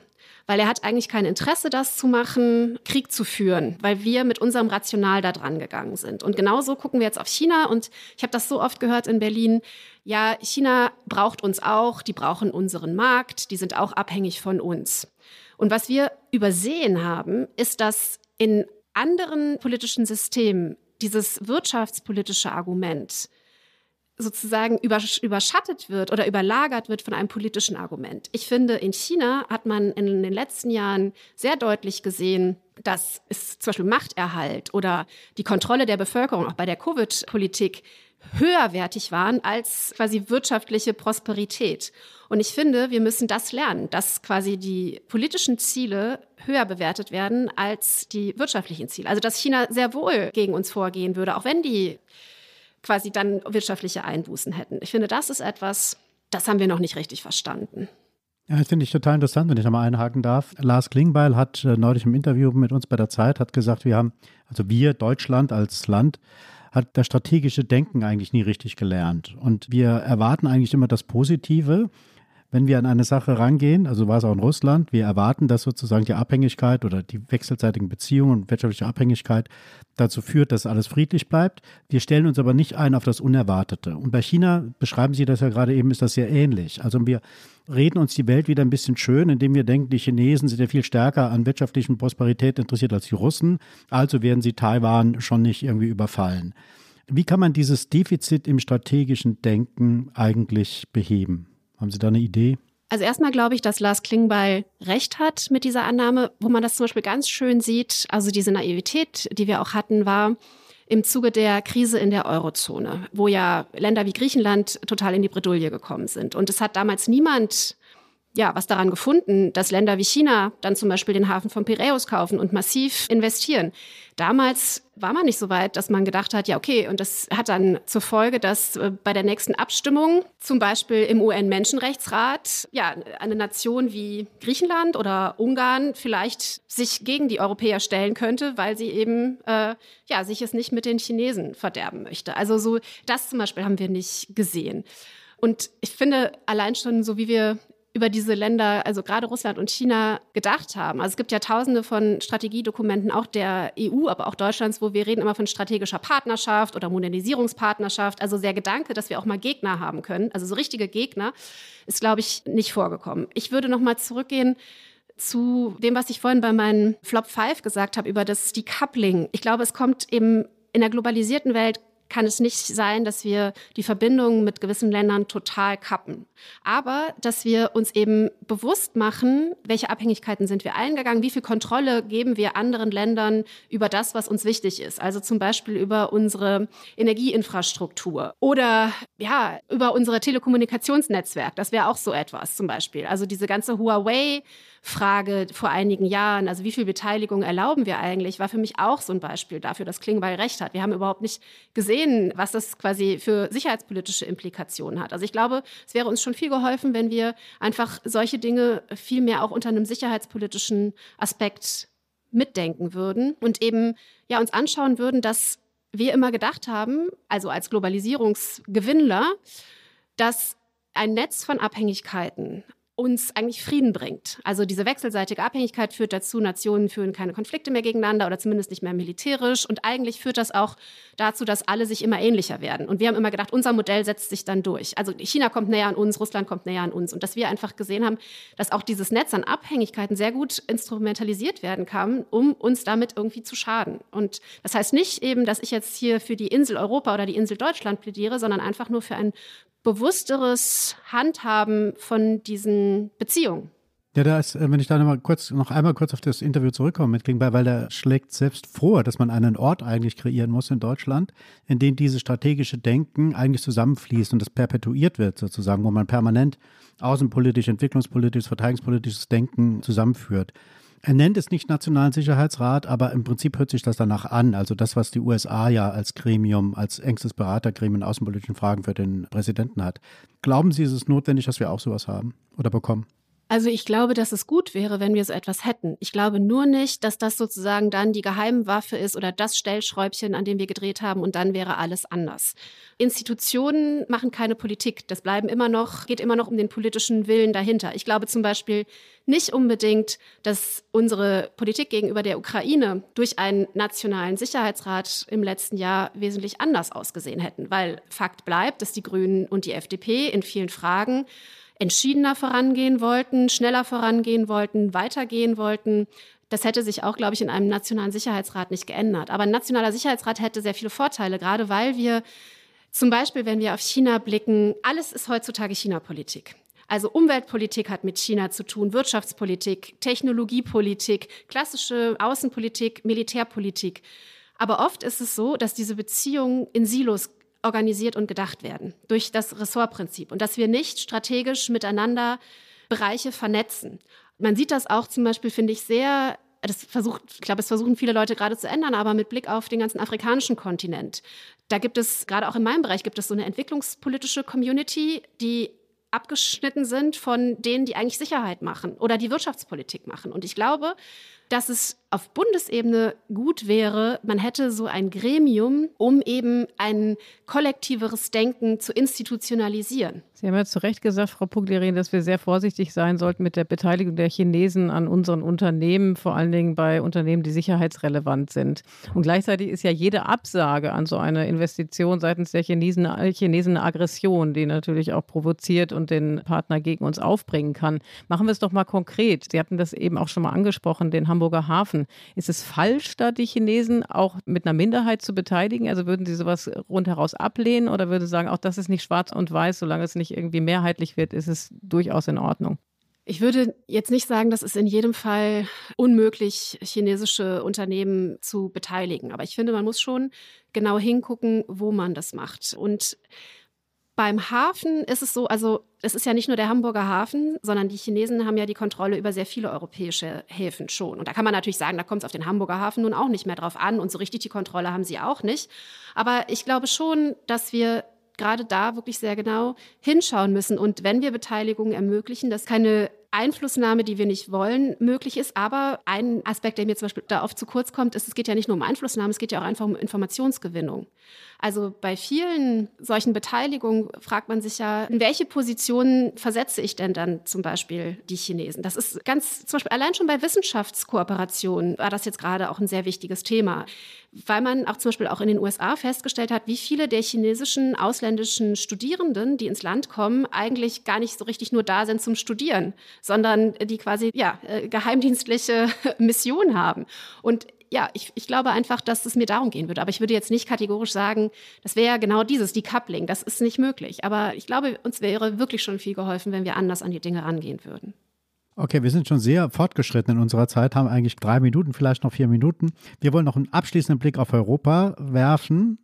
Weil er hat eigentlich kein Interesse, das zu machen, Krieg zu führen, weil wir mit unserem Rational da dran gegangen sind. Und genauso gucken wir jetzt auf China. Und ich habe das so oft gehört in Berlin. Ja, China braucht uns auch, die brauchen unseren Markt, die sind auch abhängig von uns. Und was wir übersehen haben, ist, dass in anderen politischen Systemen dieses wirtschaftspolitische Argument sozusagen überschattet wird oder überlagert wird von einem politischen Argument. Ich finde, in China hat man in den letzten Jahren sehr deutlich gesehen, dass es zum Beispiel Machterhalt oder die Kontrolle der Bevölkerung auch bei der Covid-Politik höherwertig waren als quasi wirtschaftliche Prosperität. Und ich finde, wir müssen das lernen, dass quasi die politischen Ziele höher bewertet werden als die wirtschaftlichen Ziele. Also dass China sehr wohl gegen uns vorgehen würde, auch wenn die quasi dann wirtschaftliche Einbußen hätten. Ich finde, das ist etwas, das haben wir noch nicht richtig verstanden. Ja, das finde ich total interessant, wenn ich da mal einhaken darf. Lars Klingbeil hat äh, neulich im Interview mit uns bei der Zeit hat gesagt, wir haben, also wir, Deutschland als Land, hat das strategische Denken eigentlich nie richtig gelernt. Und wir erwarten eigentlich immer das Positive wenn wir an eine Sache rangehen, also war es auch in Russland, wir erwarten, dass sozusagen die Abhängigkeit oder die wechselseitigen Beziehungen und wirtschaftliche Abhängigkeit dazu führt, dass alles friedlich bleibt. Wir stellen uns aber nicht ein auf das Unerwartete. Und bei China, beschreiben Sie das ja gerade eben, ist das sehr ähnlich. Also wir reden uns die Welt wieder ein bisschen schön, indem wir denken, die Chinesen sind ja viel stärker an wirtschaftlichen Prosperität interessiert als die Russen. Also werden sie Taiwan schon nicht irgendwie überfallen. Wie kann man dieses Defizit im strategischen Denken eigentlich beheben? Haben Sie da eine Idee? Also erstmal glaube ich, dass Lars Klingbeil recht hat mit dieser Annahme, wo man das zum Beispiel ganz schön sieht. Also diese Naivität, die wir auch hatten, war im Zuge der Krise in der Eurozone, wo ja Länder wie Griechenland total in die Bredouille gekommen sind. Und es hat damals niemand ja, was daran gefunden, dass Länder wie China dann zum Beispiel den Hafen von Piräus kaufen und massiv investieren. Damals war man nicht so weit, dass man gedacht hat, ja, okay, und das hat dann zur Folge, dass äh, bei der nächsten Abstimmung, zum Beispiel im UN-Menschenrechtsrat, ja, eine Nation wie Griechenland oder Ungarn vielleicht sich gegen die Europäer stellen könnte, weil sie eben, äh, ja, sich es nicht mit den Chinesen verderben möchte. Also so, das zum Beispiel haben wir nicht gesehen. Und ich finde, allein schon so wie wir über diese Länder, also gerade Russland und China, gedacht haben. Also es gibt ja tausende von Strategiedokumenten, auch der EU, aber auch Deutschlands, wo wir reden immer von strategischer Partnerschaft oder Modernisierungspartnerschaft. Also der Gedanke, dass wir auch mal Gegner haben können, also so richtige Gegner, ist, glaube ich, nicht vorgekommen. Ich würde noch mal zurückgehen zu dem, was ich vorhin bei meinen Flop 5 gesagt habe, über das Decoupling. Ich glaube, es kommt eben in der globalisierten Welt kann es nicht sein, dass wir die Verbindungen mit gewissen Ländern total kappen. Aber dass wir uns eben bewusst machen, welche Abhängigkeiten sind wir eingegangen, wie viel Kontrolle geben wir anderen Ländern über das, was uns wichtig ist. Also zum Beispiel über unsere Energieinfrastruktur oder ja, über unsere Telekommunikationsnetzwerk. Das wäre auch so etwas zum Beispiel. Also diese ganze Huawei Frage vor einigen Jahren, also wie viel Beteiligung erlauben wir eigentlich, war für mich auch so ein Beispiel dafür, dass Klingbeil recht hat. Wir haben überhaupt nicht gesehen, was das quasi für sicherheitspolitische Implikationen hat. Also ich glaube, es wäre uns schon viel geholfen, wenn wir einfach solche Dinge viel mehr auch unter einem sicherheitspolitischen Aspekt mitdenken würden und eben ja uns anschauen würden, dass wir immer gedacht haben, also als Globalisierungsgewinnler, dass ein Netz von Abhängigkeiten, uns eigentlich Frieden bringt. Also diese wechselseitige Abhängigkeit führt dazu, Nationen führen keine Konflikte mehr gegeneinander oder zumindest nicht mehr militärisch. Und eigentlich führt das auch dazu, dass alle sich immer ähnlicher werden. Und wir haben immer gedacht, unser Modell setzt sich dann durch. Also China kommt näher an uns, Russland kommt näher an uns. Und dass wir einfach gesehen haben, dass auch dieses Netz an Abhängigkeiten sehr gut instrumentalisiert werden kann, um uns damit irgendwie zu schaden. Und das heißt nicht eben, dass ich jetzt hier für die Insel Europa oder die Insel Deutschland plädiere, sondern einfach nur für ein bewussteres Handhaben von diesen Beziehungen. Ja, da ist, äh, wenn ich da noch, mal kurz, noch einmal kurz auf das Interview zurückkomme mit Klingbeil, weil der schlägt selbst vor, dass man einen Ort eigentlich kreieren muss in Deutschland, in dem dieses strategische Denken eigentlich zusammenfließt und das perpetuiert wird sozusagen, wo man permanent außenpolitisch, entwicklungspolitisches, verteidigungspolitisches Denken zusammenführt. Er nennt es nicht Nationalen Sicherheitsrat, aber im Prinzip hört sich das danach an. Also das, was die USA ja als Gremium, als engstes Beratergremium in außenpolitischen Fragen für den Präsidenten hat. Glauben Sie, ist es notwendig, dass wir auch sowas haben oder bekommen? Also ich glaube, dass es gut wäre, wenn wir so etwas hätten. Ich glaube nur nicht, dass das sozusagen dann die Geheimwaffe ist oder das Stellschräubchen, an dem wir gedreht haben und dann wäre alles anders. Institutionen machen keine Politik. Das bleiben immer noch, geht immer noch um den politischen Willen dahinter. Ich glaube zum Beispiel nicht unbedingt, dass unsere Politik gegenüber der Ukraine durch einen nationalen Sicherheitsrat im letzten Jahr wesentlich anders ausgesehen hätten, weil Fakt bleibt, dass die Grünen und die FDP in vielen Fragen entschiedener vorangehen wollten, schneller vorangehen wollten, weitergehen wollten. Das hätte sich auch, glaube ich, in einem nationalen Sicherheitsrat nicht geändert. Aber ein nationaler Sicherheitsrat hätte sehr viele Vorteile, gerade weil wir zum Beispiel, wenn wir auf China blicken, alles ist heutzutage China-Politik. Also Umweltpolitik hat mit China zu tun, Wirtschaftspolitik, Technologiepolitik, klassische Außenpolitik, Militärpolitik. Aber oft ist es so, dass diese Beziehungen in Silos organisiert und gedacht werden durch das Ressortprinzip und dass wir nicht strategisch miteinander Bereiche vernetzen. Man sieht das auch zum Beispiel, finde ich, sehr das versucht, ich glaube, es versuchen viele Leute gerade zu ändern, aber mit Blick auf den ganzen afrikanischen Kontinent. Da gibt es, gerade auch in meinem Bereich, gibt es so eine entwicklungspolitische Community, die abgeschnitten sind von denen, die eigentlich Sicherheit machen oder die Wirtschaftspolitik machen. Und ich glaube, dass es auf Bundesebene gut wäre, man hätte so ein Gremium, um eben ein kollektiveres Denken zu institutionalisieren. Sie haben ja zu Recht gesagt, Frau Puglerin, dass wir sehr vorsichtig sein sollten mit der Beteiligung der Chinesen an unseren Unternehmen, vor allen Dingen bei Unternehmen, die sicherheitsrelevant sind. Und gleichzeitig ist ja jede Absage an so eine Investition seitens der Chinesen, Chinesen eine Aggression, die natürlich auch provoziert und den Partner gegen uns aufbringen kann. Machen wir es doch mal konkret. Sie hatten das eben auch schon mal angesprochen, den Hamburger Hafen. Ist es falsch, da die Chinesen auch mit einer Minderheit zu beteiligen? Also würden Sie sowas rundheraus ablehnen oder würden Sie sagen, auch das ist nicht schwarz und weiß, solange es nicht irgendwie mehrheitlich wird, ist es durchaus in Ordnung. Ich würde jetzt nicht sagen, dass es in jedem Fall unmöglich, chinesische Unternehmen zu beteiligen. Aber ich finde, man muss schon genau hingucken, wo man das macht. Und beim Hafen ist es so, also es ist ja nicht nur der Hamburger Hafen, sondern die Chinesen haben ja die Kontrolle über sehr viele europäische Häfen schon. Und da kann man natürlich sagen, da kommt es auf den Hamburger Hafen nun auch nicht mehr drauf an und so richtig die Kontrolle haben sie auch nicht. Aber ich glaube schon, dass wir gerade da wirklich sehr genau hinschauen müssen. Und wenn wir Beteiligung ermöglichen, dass keine Einflussnahme, die wir nicht wollen, möglich ist. Aber ein Aspekt, der mir zum Beispiel da oft zu kurz kommt, ist, es geht ja nicht nur um Einflussnahme, es geht ja auch einfach um Informationsgewinnung. Also bei vielen solchen Beteiligungen fragt man sich ja, in welche Positionen versetze ich denn dann zum Beispiel die Chinesen? Das ist ganz, zum Beispiel allein schon bei Wissenschaftskooperationen war das jetzt gerade auch ein sehr wichtiges Thema, weil man auch zum Beispiel auch in den USA festgestellt hat, wie viele der chinesischen ausländischen Studierenden, die ins Land kommen, eigentlich gar nicht so richtig nur da sind zum Studieren, sondern die quasi ja äh, geheimdienstliche Mission haben. Und ja, ich, ich glaube einfach, dass es mir darum gehen würde. Aber ich würde jetzt nicht kategorisch sagen, das wäre ja genau dieses, die Coupling. Das ist nicht möglich. Aber ich glaube, uns wäre wirklich schon viel geholfen, wenn wir anders an die Dinge rangehen würden. Okay, wir sind schon sehr fortgeschritten in unserer Zeit, haben eigentlich drei Minuten, vielleicht noch vier Minuten. Wir wollen noch einen abschließenden Blick auf Europa werfen.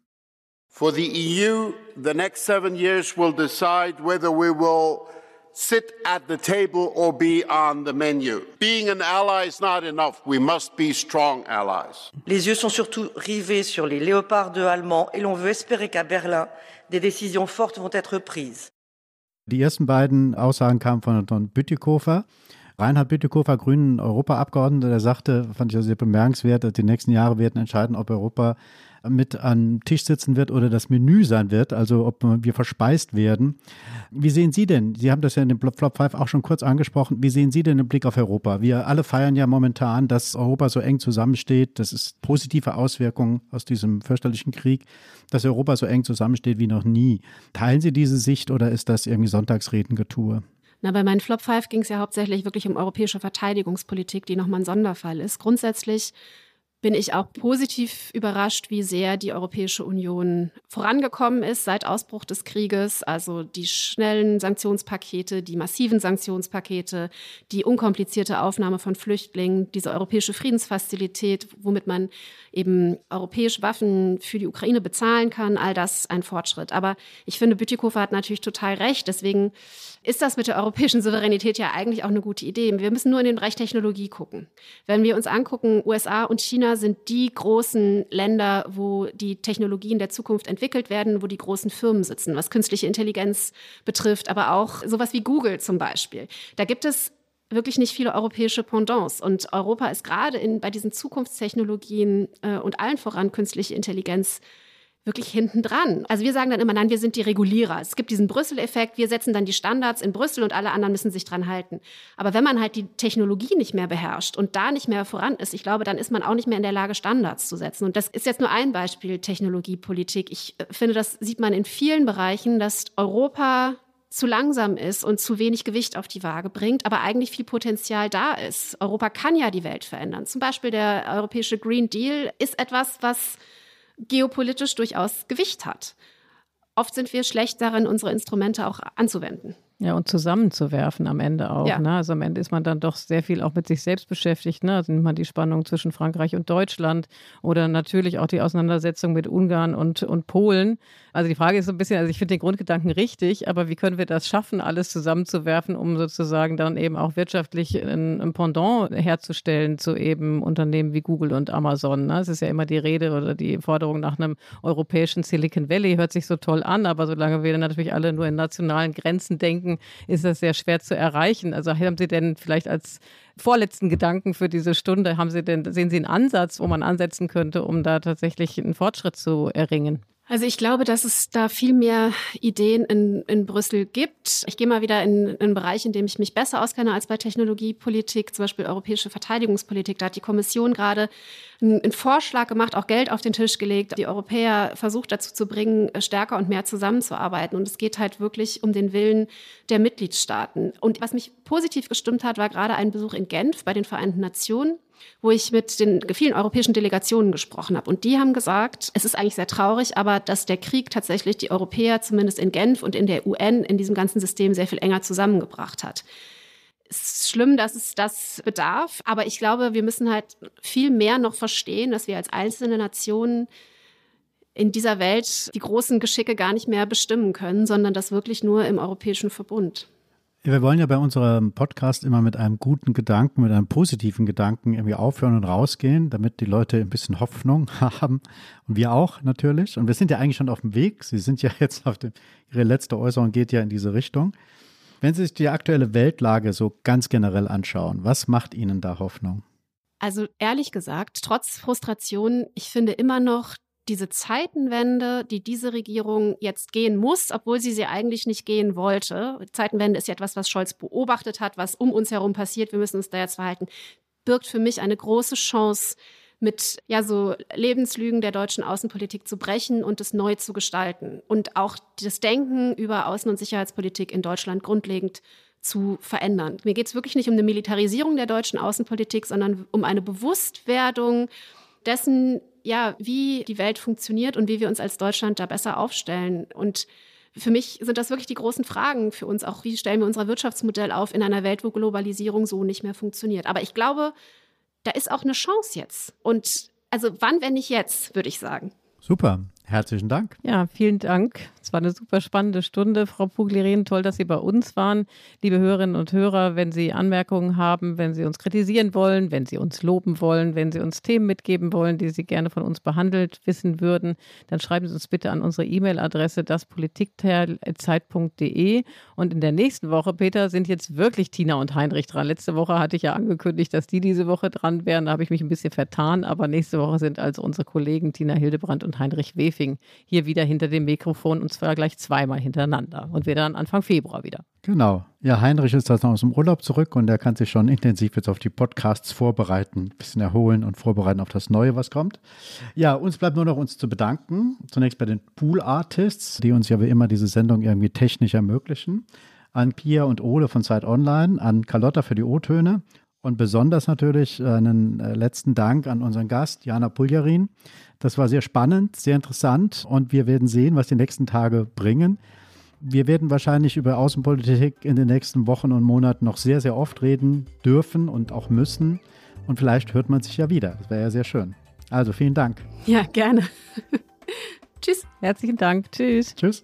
For the EU, the next seven years will decide whether we will sit at the table or be on the menu. Being an ally is not enough. We must be strong allies. Les yeux sont surtout rivés sur les léopards 2 allemands et l'on veut espérer qu'à Berlin, des décisions fortes vont être prises. Die ersten beiden Aussagen kamen von Don Bütikofer. Reinhard Bütikofer, Grünen Europaabgeordneter, der sagte, fand ich auch sehr bemerkenswert, die nächsten Jahre werden entscheiden, ob Europa mit am Tisch sitzen wird oder das Menü sein wird, also ob wir verspeist werden. Wie sehen Sie denn, Sie haben das ja in dem Flop 5 auch schon kurz angesprochen, wie sehen Sie denn den Blick auf Europa? Wir alle feiern ja momentan, dass Europa so eng zusammensteht. Das ist positive Auswirkungen aus diesem fürchterlichen Krieg, dass Europa so eng zusammensteht wie noch nie. Teilen Sie diese Sicht oder ist das irgendwie Sonntagsredengetue? Na, bei meinen Flop 5 ging es ja hauptsächlich wirklich um europäische Verteidigungspolitik, die nochmal ein Sonderfall ist. Grundsätzlich bin ich auch positiv überrascht, wie sehr die Europäische Union vorangekommen ist seit Ausbruch des Krieges. Also die schnellen Sanktionspakete, die massiven Sanktionspakete, die unkomplizierte Aufnahme von Flüchtlingen, diese europäische Friedensfazilität, womit man eben europäische Waffen für die Ukraine bezahlen kann, all das ein Fortschritt. Aber ich finde, Bütikofer hat natürlich total recht. Deswegen ist das mit der europäischen Souveränität ja eigentlich auch eine gute Idee. Wir müssen nur in den Bereich Technologie gucken. Wenn wir uns angucken, USA und China sind die großen Länder, wo die Technologien der Zukunft entwickelt werden, wo die großen Firmen sitzen, was künstliche Intelligenz betrifft, aber auch sowas wie Google zum Beispiel. Da gibt es wirklich nicht viele europäische Pendants. Und Europa ist gerade in, bei diesen Zukunftstechnologien äh, und allen voran künstliche Intelligenz wirklich hinten dran. Also wir sagen dann immer, nein, wir sind die Regulierer. Es gibt diesen Brüssel-Effekt, wir setzen dann die Standards in Brüssel und alle anderen müssen sich dran halten. Aber wenn man halt die Technologie nicht mehr beherrscht und da nicht mehr voran ist, ich glaube, dann ist man auch nicht mehr in der Lage, Standards zu setzen. Und das ist jetzt nur ein Beispiel Technologiepolitik. Ich äh, finde, das sieht man in vielen Bereichen, dass Europa zu langsam ist und zu wenig Gewicht auf die Waage bringt, aber eigentlich viel Potenzial da ist. Europa kann ja die Welt verändern. Zum Beispiel der europäische Green Deal ist etwas, was geopolitisch durchaus Gewicht hat. Oft sind wir schlecht darin, unsere Instrumente auch anzuwenden. Ja, und zusammenzuwerfen am Ende auch. Ja. Ne? Also am Ende ist man dann doch sehr viel auch mit sich selbst beschäftigt. Ne? Also nimmt man die Spannung zwischen Frankreich und Deutschland oder natürlich auch die Auseinandersetzung mit Ungarn und, und Polen. Also die Frage ist so ein bisschen, also ich finde den Grundgedanken richtig, aber wie können wir das schaffen, alles zusammenzuwerfen, um sozusagen dann eben auch wirtschaftlich ein, ein Pendant herzustellen zu eben Unternehmen wie Google und Amazon. Ne? Es ist ja immer die Rede oder die Forderung nach einem europäischen Silicon Valley, hört sich so toll an, aber solange wir dann natürlich alle nur in nationalen Grenzen denken, denken, ist das sehr schwer zu erreichen. Also haben Sie denn vielleicht als vorletzten Gedanken für diese Stunde, haben Sie denn, sehen Sie einen Ansatz, wo man ansetzen könnte, um da tatsächlich einen Fortschritt zu erringen? Also ich glaube, dass es da viel mehr Ideen in, in Brüssel gibt. Ich gehe mal wieder in, in einen Bereich, in dem ich mich besser auskenne als bei Technologiepolitik, zum Beispiel europäische Verteidigungspolitik. Da hat die Kommission gerade einen, einen Vorschlag gemacht, auch Geld auf den Tisch gelegt, die Europäer versucht dazu zu bringen, stärker und mehr zusammenzuarbeiten. Und es geht halt wirklich um den Willen der Mitgliedstaaten. Und was mich positiv gestimmt hat, war gerade ein Besuch in Genf bei den Vereinten Nationen wo ich mit den vielen europäischen Delegationen gesprochen habe. Und die haben gesagt, es ist eigentlich sehr traurig, aber dass der Krieg tatsächlich die Europäer zumindest in Genf und in der UN in diesem ganzen System sehr viel enger zusammengebracht hat. Es ist schlimm, dass es das bedarf, aber ich glaube, wir müssen halt viel mehr noch verstehen, dass wir als einzelne Nationen in dieser Welt die großen Geschicke gar nicht mehr bestimmen können, sondern das wirklich nur im europäischen Verbund. Wir wollen ja bei unserem Podcast immer mit einem guten Gedanken, mit einem positiven Gedanken irgendwie aufhören und rausgehen, damit die Leute ein bisschen Hoffnung haben. Und wir auch natürlich. Und wir sind ja eigentlich schon auf dem Weg. Sie sind ja jetzt auf dem, Ihre letzte Äußerung geht ja in diese Richtung. Wenn Sie sich die aktuelle Weltlage so ganz generell anschauen, was macht Ihnen da Hoffnung? Also ehrlich gesagt, trotz Frustration, ich finde immer noch diese Zeitenwende, die diese Regierung jetzt gehen muss, obwohl sie sie eigentlich nicht gehen wollte. Zeitenwende ist ja etwas, was Scholz beobachtet hat, was um uns herum passiert. Wir müssen uns da jetzt verhalten. Birgt für mich eine große Chance, mit ja so Lebenslügen der deutschen Außenpolitik zu brechen und es neu zu gestalten und auch das Denken über Außen- und Sicherheitspolitik in Deutschland grundlegend zu verändern. Mir geht es wirklich nicht um eine Militarisierung der deutschen Außenpolitik, sondern um eine Bewusstwerdung dessen, ja, wie die Welt funktioniert und wie wir uns als Deutschland da besser aufstellen. Und für mich sind das wirklich die großen Fragen für uns auch. Wie stellen wir unser Wirtschaftsmodell auf in einer Welt, wo Globalisierung so nicht mehr funktioniert? Aber ich glaube, da ist auch eine Chance jetzt. Und also wann, wenn nicht jetzt, würde ich sagen. Super. Herzlichen Dank. Ja, vielen Dank. Es war eine super spannende Stunde, Frau Puglirin. Toll, dass Sie bei uns waren. Liebe Hörerinnen und Hörer, wenn Sie Anmerkungen haben, wenn Sie uns kritisieren wollen, wenn Sie uns loben wollen, wenn Sie uns Themen mitgeben wollen, die Sie gerne von uns behandelt wissen würden, dann schreiben Sie uns bitte an unsere E-Mail-Adresse daspolitikteil.zeit.de. Und in der nächsten Woche, Peter, sind jetzt wirklich Tina und Heinrich dran. Letzte Woche hatte ich ja angekündigt, dass die diese Woche dran wären. Da habe ich mich ein bisschen vertan. Aber nächste Woche sind also unsere Kollegen Tina Hildebrand und Heinrich Wef Briefing hier wieder hinter dem Mikrofon und zwar gleich zweimal hintereinander und wir dann Anfang Februar wieder. Genau. Ja, Heinrich ist jetzt noch aus dem Urlaub zurück und er kann sich schon intensiv jetzt auf die Podcasts vorbereiten, ein bisschen erholen und vorbereiten auf das Neue, was kommt. Ja, uns bleibt nur noch uns zu bedanken. Zunächst bei den Pool Artists, die uns ja wie immer diese Sendung irgendwie technisch ermöglichen. An Pia und Ole von Zeit Online, an Carlotta für die O-Töne und besonders natürlich einen äh, letzten Dank an unseren Gast, Jana Puljarin. Das war sehr spannend, sehr interessant und wir werden sehen, was die nächsten Tage bringen. Wir werden wahrscheinlich über Außenpolitik in den nächsten Wochen und Monaten noch sehr, sehr oft reden dürfen und auch müssen. Und vielleicht hört man sich ja wieder. Das wäre ja sehr schön. Also vielen Dank. Ja, gerne. Tschüss. Herzlichen Dank. Tschüss. Tschüss.